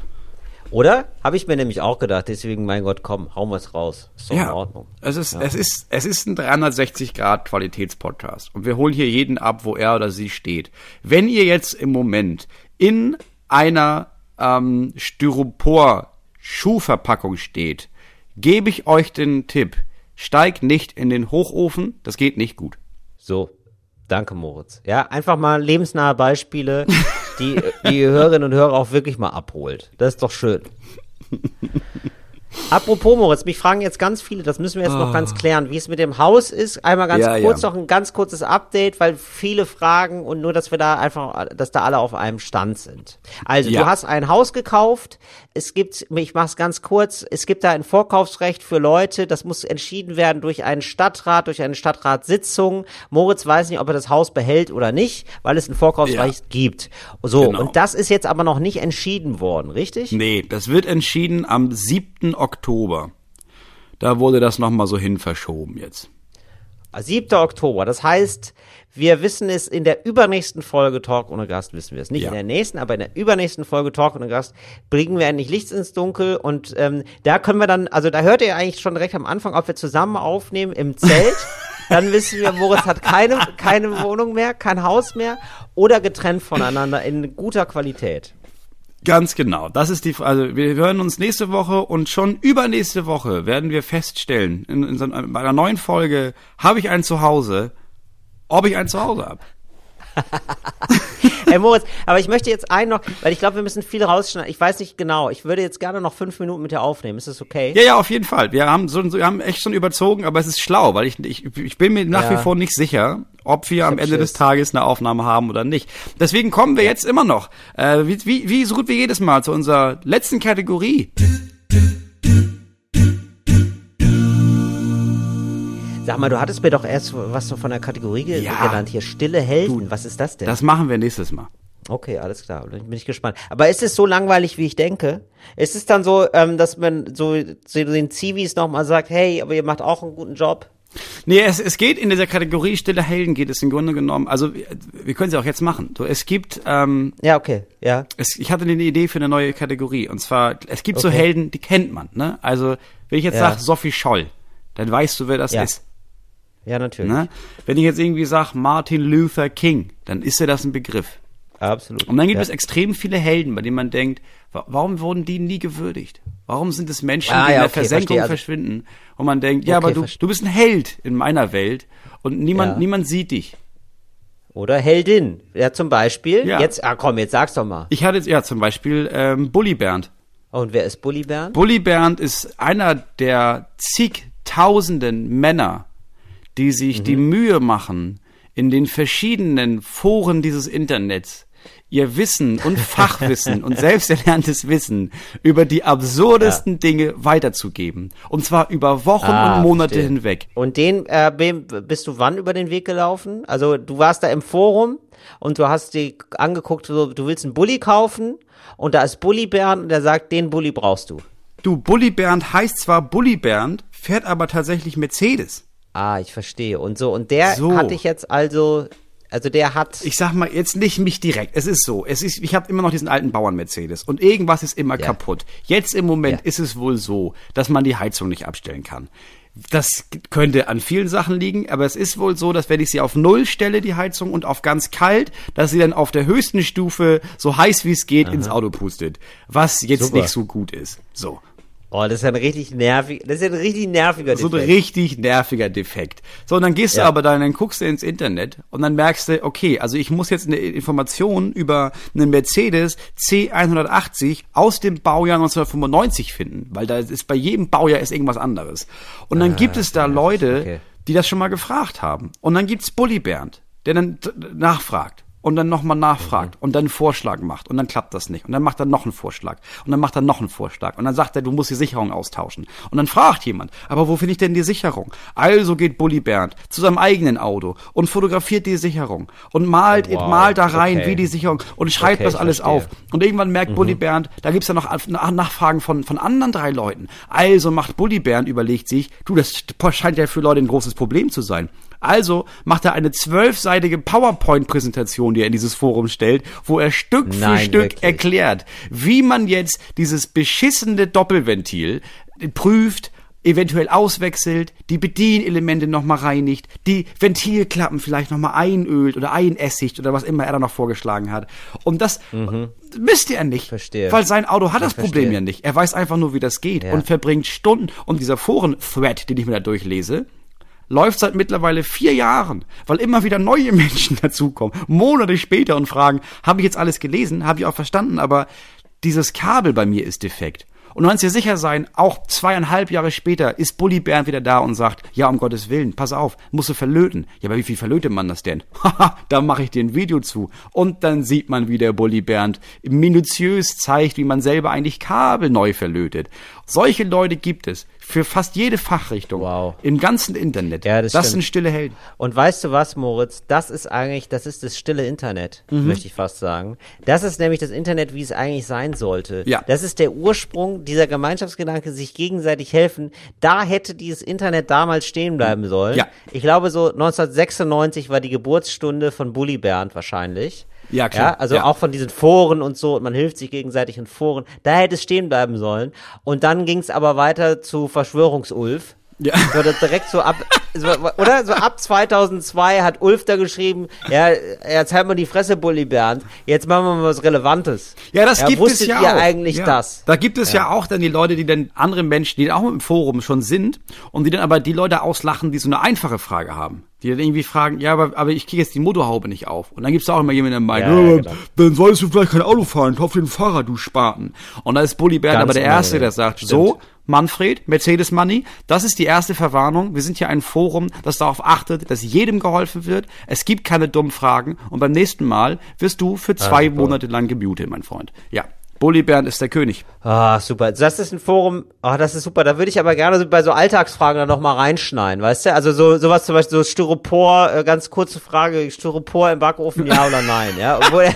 Oder? Habe ich mir nämlich auch gedacht, deswegen, mein Gott, komm, hauen wir es raus. Ist doch ja, in Ordnung. Es ist, es ist, es ist ein 360 Grad Qualitätspodcast. Und wir holen hier jeden ab, wo er oder sie steht. Wenn ihr jetzt im Moment in einer ähm, Styropor-Schuhverpackung steht, gebe ich euch den Tipp. Steig nicht in den Hochofen, das geht nicht gut. So, danke Moritz. Ja, einfach mal lebensnahe Beispiele, die die Hörerinnen und Hörer auch wirklich mal abholt. Das ist doch schön. Apropos Moritz, mich fragen jetzt ganz viele, das müssen wir jetzt noch ganz klären, wie es mit dem Haus ist. Einmal ganz Ja, kurz ja. noch ein ganz kurzes Update, weil viele fragen und nur, dass wir da einfach, dass da alle auf einem Stand sind. Also Ja. du hast ein Haus gekauft. Es gibt, ich mach's ganz kurz, es gibt da ein Vorkaufsrecht für Leute. Das muss entschieden werden durch einen Stadtrat, durch eine Stadtratssitzung. Moritz weiß nicht, ob er das Haus behält oder nicht, weil es ein Vorkaufsrecht gibt. So Genau. und das ist jetzt aber noch nicht entschieden worden, richtig? Nee, das wird entschieden am 7. Oktober. Da wurde das nochmal so hin verschoben jetzt. 7. Oktober. Das heißt, wir wissen es in der übernächsten Folge Talk ohne Gast, wissen wir es. Nicht Ja. in der nächsten, aber in der übernächsten Folge Talk ohne Gast bringen wir endlich Licht ins Dunkel und ähm, da können wir dann, also da hört ihr eigentlich schon direkt am Anfang, ob wir zusammen aufnehmen im Zelt. Dann wissen wir, Moritz hat keine, keine Wohnung mehr, kein Haus mehr oder getrennt voneinander in guter Qualität. Ganz genau. Das ist die, also wir hören uns nächste Woche und schon übernächste Woche werden wir feststellen, in, in, so einer- bei einer neuen Folge, habe ich ein Zuhause, ob ich ein Zuhause habe. Hey Moritz, aber ich möchte jetzt einen noch, weil ich glaube, wir müssen viel rausschneiden. Ich weiß nicht genau. Ich würde jetzt gerne noch fünf Minuten mit dir aufnehmen. Ist das okay? Ja, ja, auf jeden Fall. Wir haben so, wir haben echt schon überzogen, aber es ist schlau, weil ich, ich, ich bin mir nach Ja. wie vor nicht sicher, ob wir am hab Ende des Schiss. Tages eine Aufnahme haben oder nicht. Deswegen kommen wir jetzt immer noch, äh, wie, wie, wie so gut wie jedes Mal zu unserer letzten Kategorie. Sag mal, du hattest mir doch erst was von der Kategorie Ja. genannt hier. Stille Helden. was ist das denn? Das machen wir nächstes Mal. okay, alles klar. Dann bin ich gespannt. Aber ist es so langweilig, wie ich denke? Ist es dann so, ähm, dass man so, so den Zivis nochmal sagt, hey, aber ihr macht auch einen guten Job? Nee, es, es geht in dieser Kategorie Stille Helden geht es im Grunde genommen, also wir, wir können sie auch jetzt machen. So, es gibt, ähm, Ja, okay. Ja. es, ich hatte eine Idee für eine neue Kategorie. Und zwar, es gibt so Okay. Helden, die kennt man. Ne? Also, wenn ich jetzt Ja. sage Sophie Scholl, dann weißt du, wer das Ja. ist. Ja, natürlich. Ne? Wenn ich jetzt irgendwie sage Martin Luther King, dann ist dir das ein Begriff. Absolut. Und dann gibt ja. es extrem viele Helden, bei denen man denkt, wa warum wurden die nie gewürdigt? Warum sind es Menschen, Ah, die in ja, der okay, Versenkung verstehe. Also- verschwinden? Und man denkt, ja, Okay, aber du, du bist ein Held in meiner Welt und niemand, Ja. niemand sieht dich. Oder Heldin. Ja, zum Beispiel. Ja. Jetzt, ah komm, jetzt sag's doch mal. Ich hatte jetzt, ja, zum Beispiel ähm, Bully Bernd. Und wer ist Bully Bernd? Bully Bernd ist einer der zigtausenden Männer, die sich die Mühe machen, in den verschiedenen Foren dieses Internets ihr Wissen und Fachwissen und selbsterlerntes Wissen über die absurdesten Dinge weiterzugeben. Und zwar über Wochen Ah, und Monate verstehe. hinweg. Und den äh, bist du wann über den Weg gelaufen? Also du warst da im Forum und du hast dir angeguckt, so, du willst einen Bulli kaufen und da ist Bully Bernd und der sagt, den Bulli brauchst du. Du, Bully Bernd heißt zwar Bully Bernd, fährt aber tatsächlich Mercedes. Ah, ich verstehe. Und so, und der So. hatte ich jetzt also, also der hat. ich sag mal jetzt nicht mich direkt. Es ist so. Es ist, ich habe immer noch diesen alten Bauern Mercedes und irgendwas ist immer Ja. kaputt. Jetzt im Moment Ja. ist es wohl so, dass man die Heizung nicht abstellen kann. Das könnte an vielen Sachen liegen, aber es ist wohl so, dass wenn ich sie auf Null stelle, die Heizung, und auf ganz kalt, dass sie dann auf der höchsten Stufe so heiß wie es geht ins Auto pustet. Was jetzt Super. nicht so gut ist. So. Oh, das ist ein richtig nervig, das ist ein richtig nerviger So ein Defekt. richtig nerviger Defekt. So, und dann gehst Ja. du aber dann, dann guckst du ins Internet und dann merkst du, okay, also ich muss jetzt eine Information über einen Mercedes C180 aus dem Baujahr 1995 finden, weil da ist bei jedem Baujahr ist irgendwas anderes. Und dann gibt es da Leute, Ah, okay. die das schon mal gefragt haben. Und dann gibt's Bully Bernd, der dann nachfragt. Und dann nochmal nachfragt und dann einen Vorschlag macht und dann klappt das nicht. Und dann macht er noch einen Vorschlag und dann macht er noch einen Vorschlag und dann sagt er, du musst die Sicherung austauschen. Und dann fragt jemand, aber wo finde ich denn die Sicherung? Also geht Bully Bernd zu seinem eigenen Auto und fotografiert die Sicherung und malt, Wow, malt da rein, okay. wie die Sicherung und schreibt Okay, das alles auf. Und irgendwann merkt Bully Bernd, da gibt's ja noch Nach- Nachfragen von, von anderen drei Leuten. Also macht Bully Bernd, überlegt sich, du, das scheint ja für Leute ein großes Problem zu sein. Also macht er eine zwölfseitige PowerPoint-Präsentation die er in dieses Forum stellt, wo er Stück Nein, für Stück wirklich. erklärt, wie man jetzt dieses beschissene Doppelventil prüft, eventuell auswechselt, die Bedienelemente nochmal reinigt, die Ventilklappen vielleicht nochmal einölt oder einessigt oder was immer er da noch vorgeschlagen hat. Und das müsste er nicht. Mhm. Verstehe. Weil sein Auto hat Ich das Problem verstehe. ja nicht. Er weiß einfach nur, wie das geht Ja. und verbringt Stunden. Und dieser Foren-Thread, den ich mir da durchlese, läuft seit mittlerweile vier Jahren, weil immer wieder neue Menschen dazukommen, Monate später und fragen, habe ich jetzt alles gelesen, habe ich auch verstanden, aber dieses Kabel bei mir ist defekt. Und du kannst dir sicher sein, auch zweieinhalb Jahre später ist Bully Bernd wieder da und sagt, ja, um Gottes Willen, pass auf, musst du verlöten. Ja, aber wie viel verlötet man das denn? Haha, da mache ich dir ein Video zu. Und dann sieht man, wie der Bully Bernd minutiös zeigt, wie man selber eigentlich Kabel neu verlötet. Solche Leute gibt es für fast jede Fachrichtung Wow. im ganzen Internet. Ja, das das sind stille Helden. Und weißt du was, Moritz? Das ist eigentlich, das ist das stille Internet, möchte ich fast sagen. Das ist nämlich das Internet, wie es eigentlich sein sollte. Ja. Das ist der Ursprung dieser Gemeinschaftsgedanke, sich gegenseitig helfen. Da hätte dieses Internet damals stehen bleiben sollen. Ja. Ich glaube, so 1996 war die Geburtsstunde von Bully Bernd wahrscheinlich. Ja, klar. Ja, also Ja. auch von diesen Foren und so, und man hilft sich gegenseitig in Foren. Da hätte es stehen bleiben sollen. Und dann ging es aber weiter zu Verschwörungsulf. Ja. So, das direkt so ab, so, oder? So ab 2002 hat Ulf da geschrieben, ja, jetzt halt mal die Fresse, Bully Bernd, jetzt machen wir mal was Relevantes. Ja, das gibt wusstet es ja ihr auch. eigentlich ja. das? Da gibt es ja. auch dann die Leute, die dann andere Menschen, die auch im Forum schon sind und die dann aber die Leute auslachen, die so eine einfache Frage haben. Die dann irgendwie fragen, ja, aber, aber ich kriege jetzt die Motorhaube nicht auf. Und dann gibt es auch immer jemanden, der meint, Ja, ja, ja, aber genau. dann solltest du vielleicht kein Auto fahren, kauf dir ein Fahrrad, du Spaten. Und da ist Bully Bernd Ganz aber der Erste, der sagt, so, Manfred, Mercedes Money, das ist die erste Verwarnung. Wir sind hier ein Forum, das darauf achtet, dass jedem geholfen wird. Es gibt keine dummen Fragen. Und beim nächsten Mal wirst du für zwei super. Monate lang gemutet, mein Freund. Ja. Bully Bernd ist der König. Ah, super. Das ist ein Forum, ah, das ist super. Da würde ich aber gerne bei so Alltagsfragen dann nochmal reinschneiden, weißt du? Also so sowas zum Beispiel so Styropor, äh, ganz kurze Frage, Styropor im Backofen, ja oder nein, ja? Wo, der,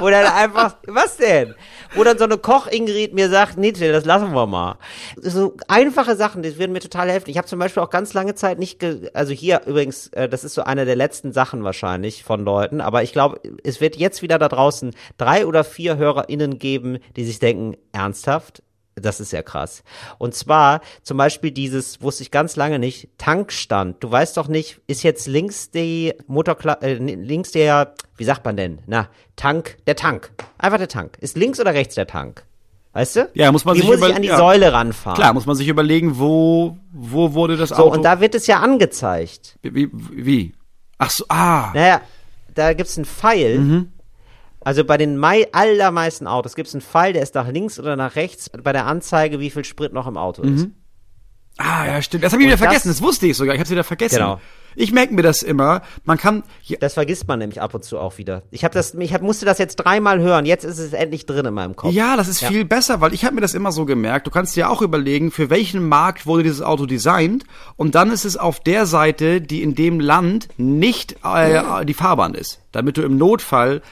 wo dann einfach, was denn? Wo dann so eine Koch-Ingrid mir sagt, nee, das lassen wir mal. So einfache Sachen, die würden mir total helfen. Ich habe zum Beispiel auch ganz lange Zeit nicht, ge also hier übrigens, äh, das ist so eine der letzten Sachen wahrscheinlich von Leuten, aber ich glaube, es wird jetzt wieder da draußen drei oder vier HörerInnen geben, die sich denken, ernsthaft? Das ist ja krass. Und zwar zum Beispiel dieses, wusste ich ganz lange nicht, Tankstand. Du weißt doch nicht, ist jetzt links die Motorkla äh, links der, wie sagt man denn? Na, Tank, der Tank. Einfach der Tank. Ist links oder rechts der Tank? Weißt du? Ja, muss man Wie sich muss ich an die ja. Säule ranfahren? Klar, muss man sich überlegen, wo, wo wurde das So, Auto. und da wird es ja angezeigt. wie, wie? Ach so, ah. Naja, da gibt's einen Pfeil. Mhm. Also bei den mei allermeisten Autos gibt's einen Pfeil, der ist nach links oder nach rechts bei der Anzeige, wie viel Sprit noch im Auto ist. Ah, ja, stimmt. Das habe ich Und wieder vergessen. das- Das wusste ich sogar. Ich habe es wieder vergessen. Genau. Ich merke mir das immer. Man kann. Das vergisst man nämlich ab und zu auch wieder. Ich habe das, ich hab, musste das jetzt dreimal hören. Jetzt ist es endlich drin in meinem Kopf. Ja, das ist Ja. viel besser, weil ich habe mir das immer so gemerkt. Du kannst dir auch überlegen, für welchen Markt wurde dieses Auto designt und dann ist es auf der Seite, die in dem Land nicht äh, die Fahrbahn ist, damit du im Notfall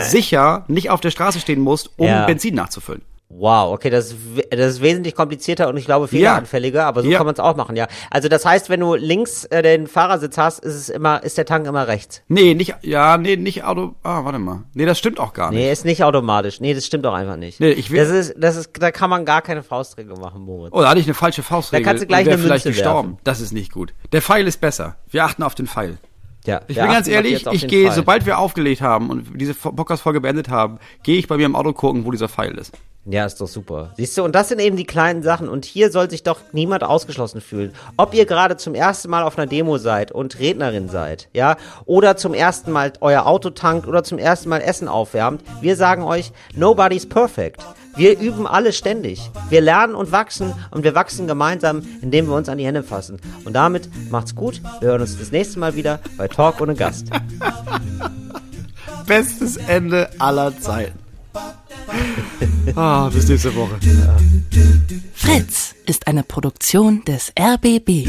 sicher nicht auf der Straße stehen musst, um Ja. Benzin nachzufüllen. Wow, okay, das ist, das ist wesentlich komplizierter und ich glaube fehleranfälliger, aber so Ja. kann man es auch machen, ja. Also das heißt, wenn du links äh, den Fahrersitz hast, ist es immer, ist der Tank immer rechts. Nee, nicht ja, nee, nicht Auto. Ah, warte mal. Nee, das stimmt auch gar nicht. Nee, ist nicht automatisch. Nee, das stimmt auch einfach nicht. Nee, ich will- das ist, das ist, da kann man gar keine Faustregel machen, Moritz. Oh, da hatte ich eine falsche Faustregel. Da kannst du gleich eine vielleicht Münze gestorben. werfen. Das ist nicht gut. Der Pfeil ist besser. Wir achten auf den Pfeil. Ja, Ich bin ganz ehrlich, ich gehe, sobald wir aufgelegt haben und diese Podcast-Folge beendet haben, gehe ich bei mir im Auto gucken, wo dieser Pfeil ist. Ja, ist doch super. Siehst du, und das sind eben die kleinen Sachen. Und hier soll sich doch niemand ausgeschlossen fühlen. Ob ihr gerade zum ersten Mal auf einer Demo seid und Rednerin seid, ja, oder zum ersten Mal euer Auto tankt oder zum ersten Mal Essen aufwärmt. Wir sagen euch, nobody's perfect. Wir üben alle ständig. Wir lernen und wachsen und wir wachsen gemeinsam, indem wir uns an die Hände fassen. Und damit macht's gut. Wir hören uns das nächste Mal wieder bei Talk ohne Gast. Bestes Ende aller Zeiten. Ah, bis nächste Woche. Fritz ist eine Produktion des RBB.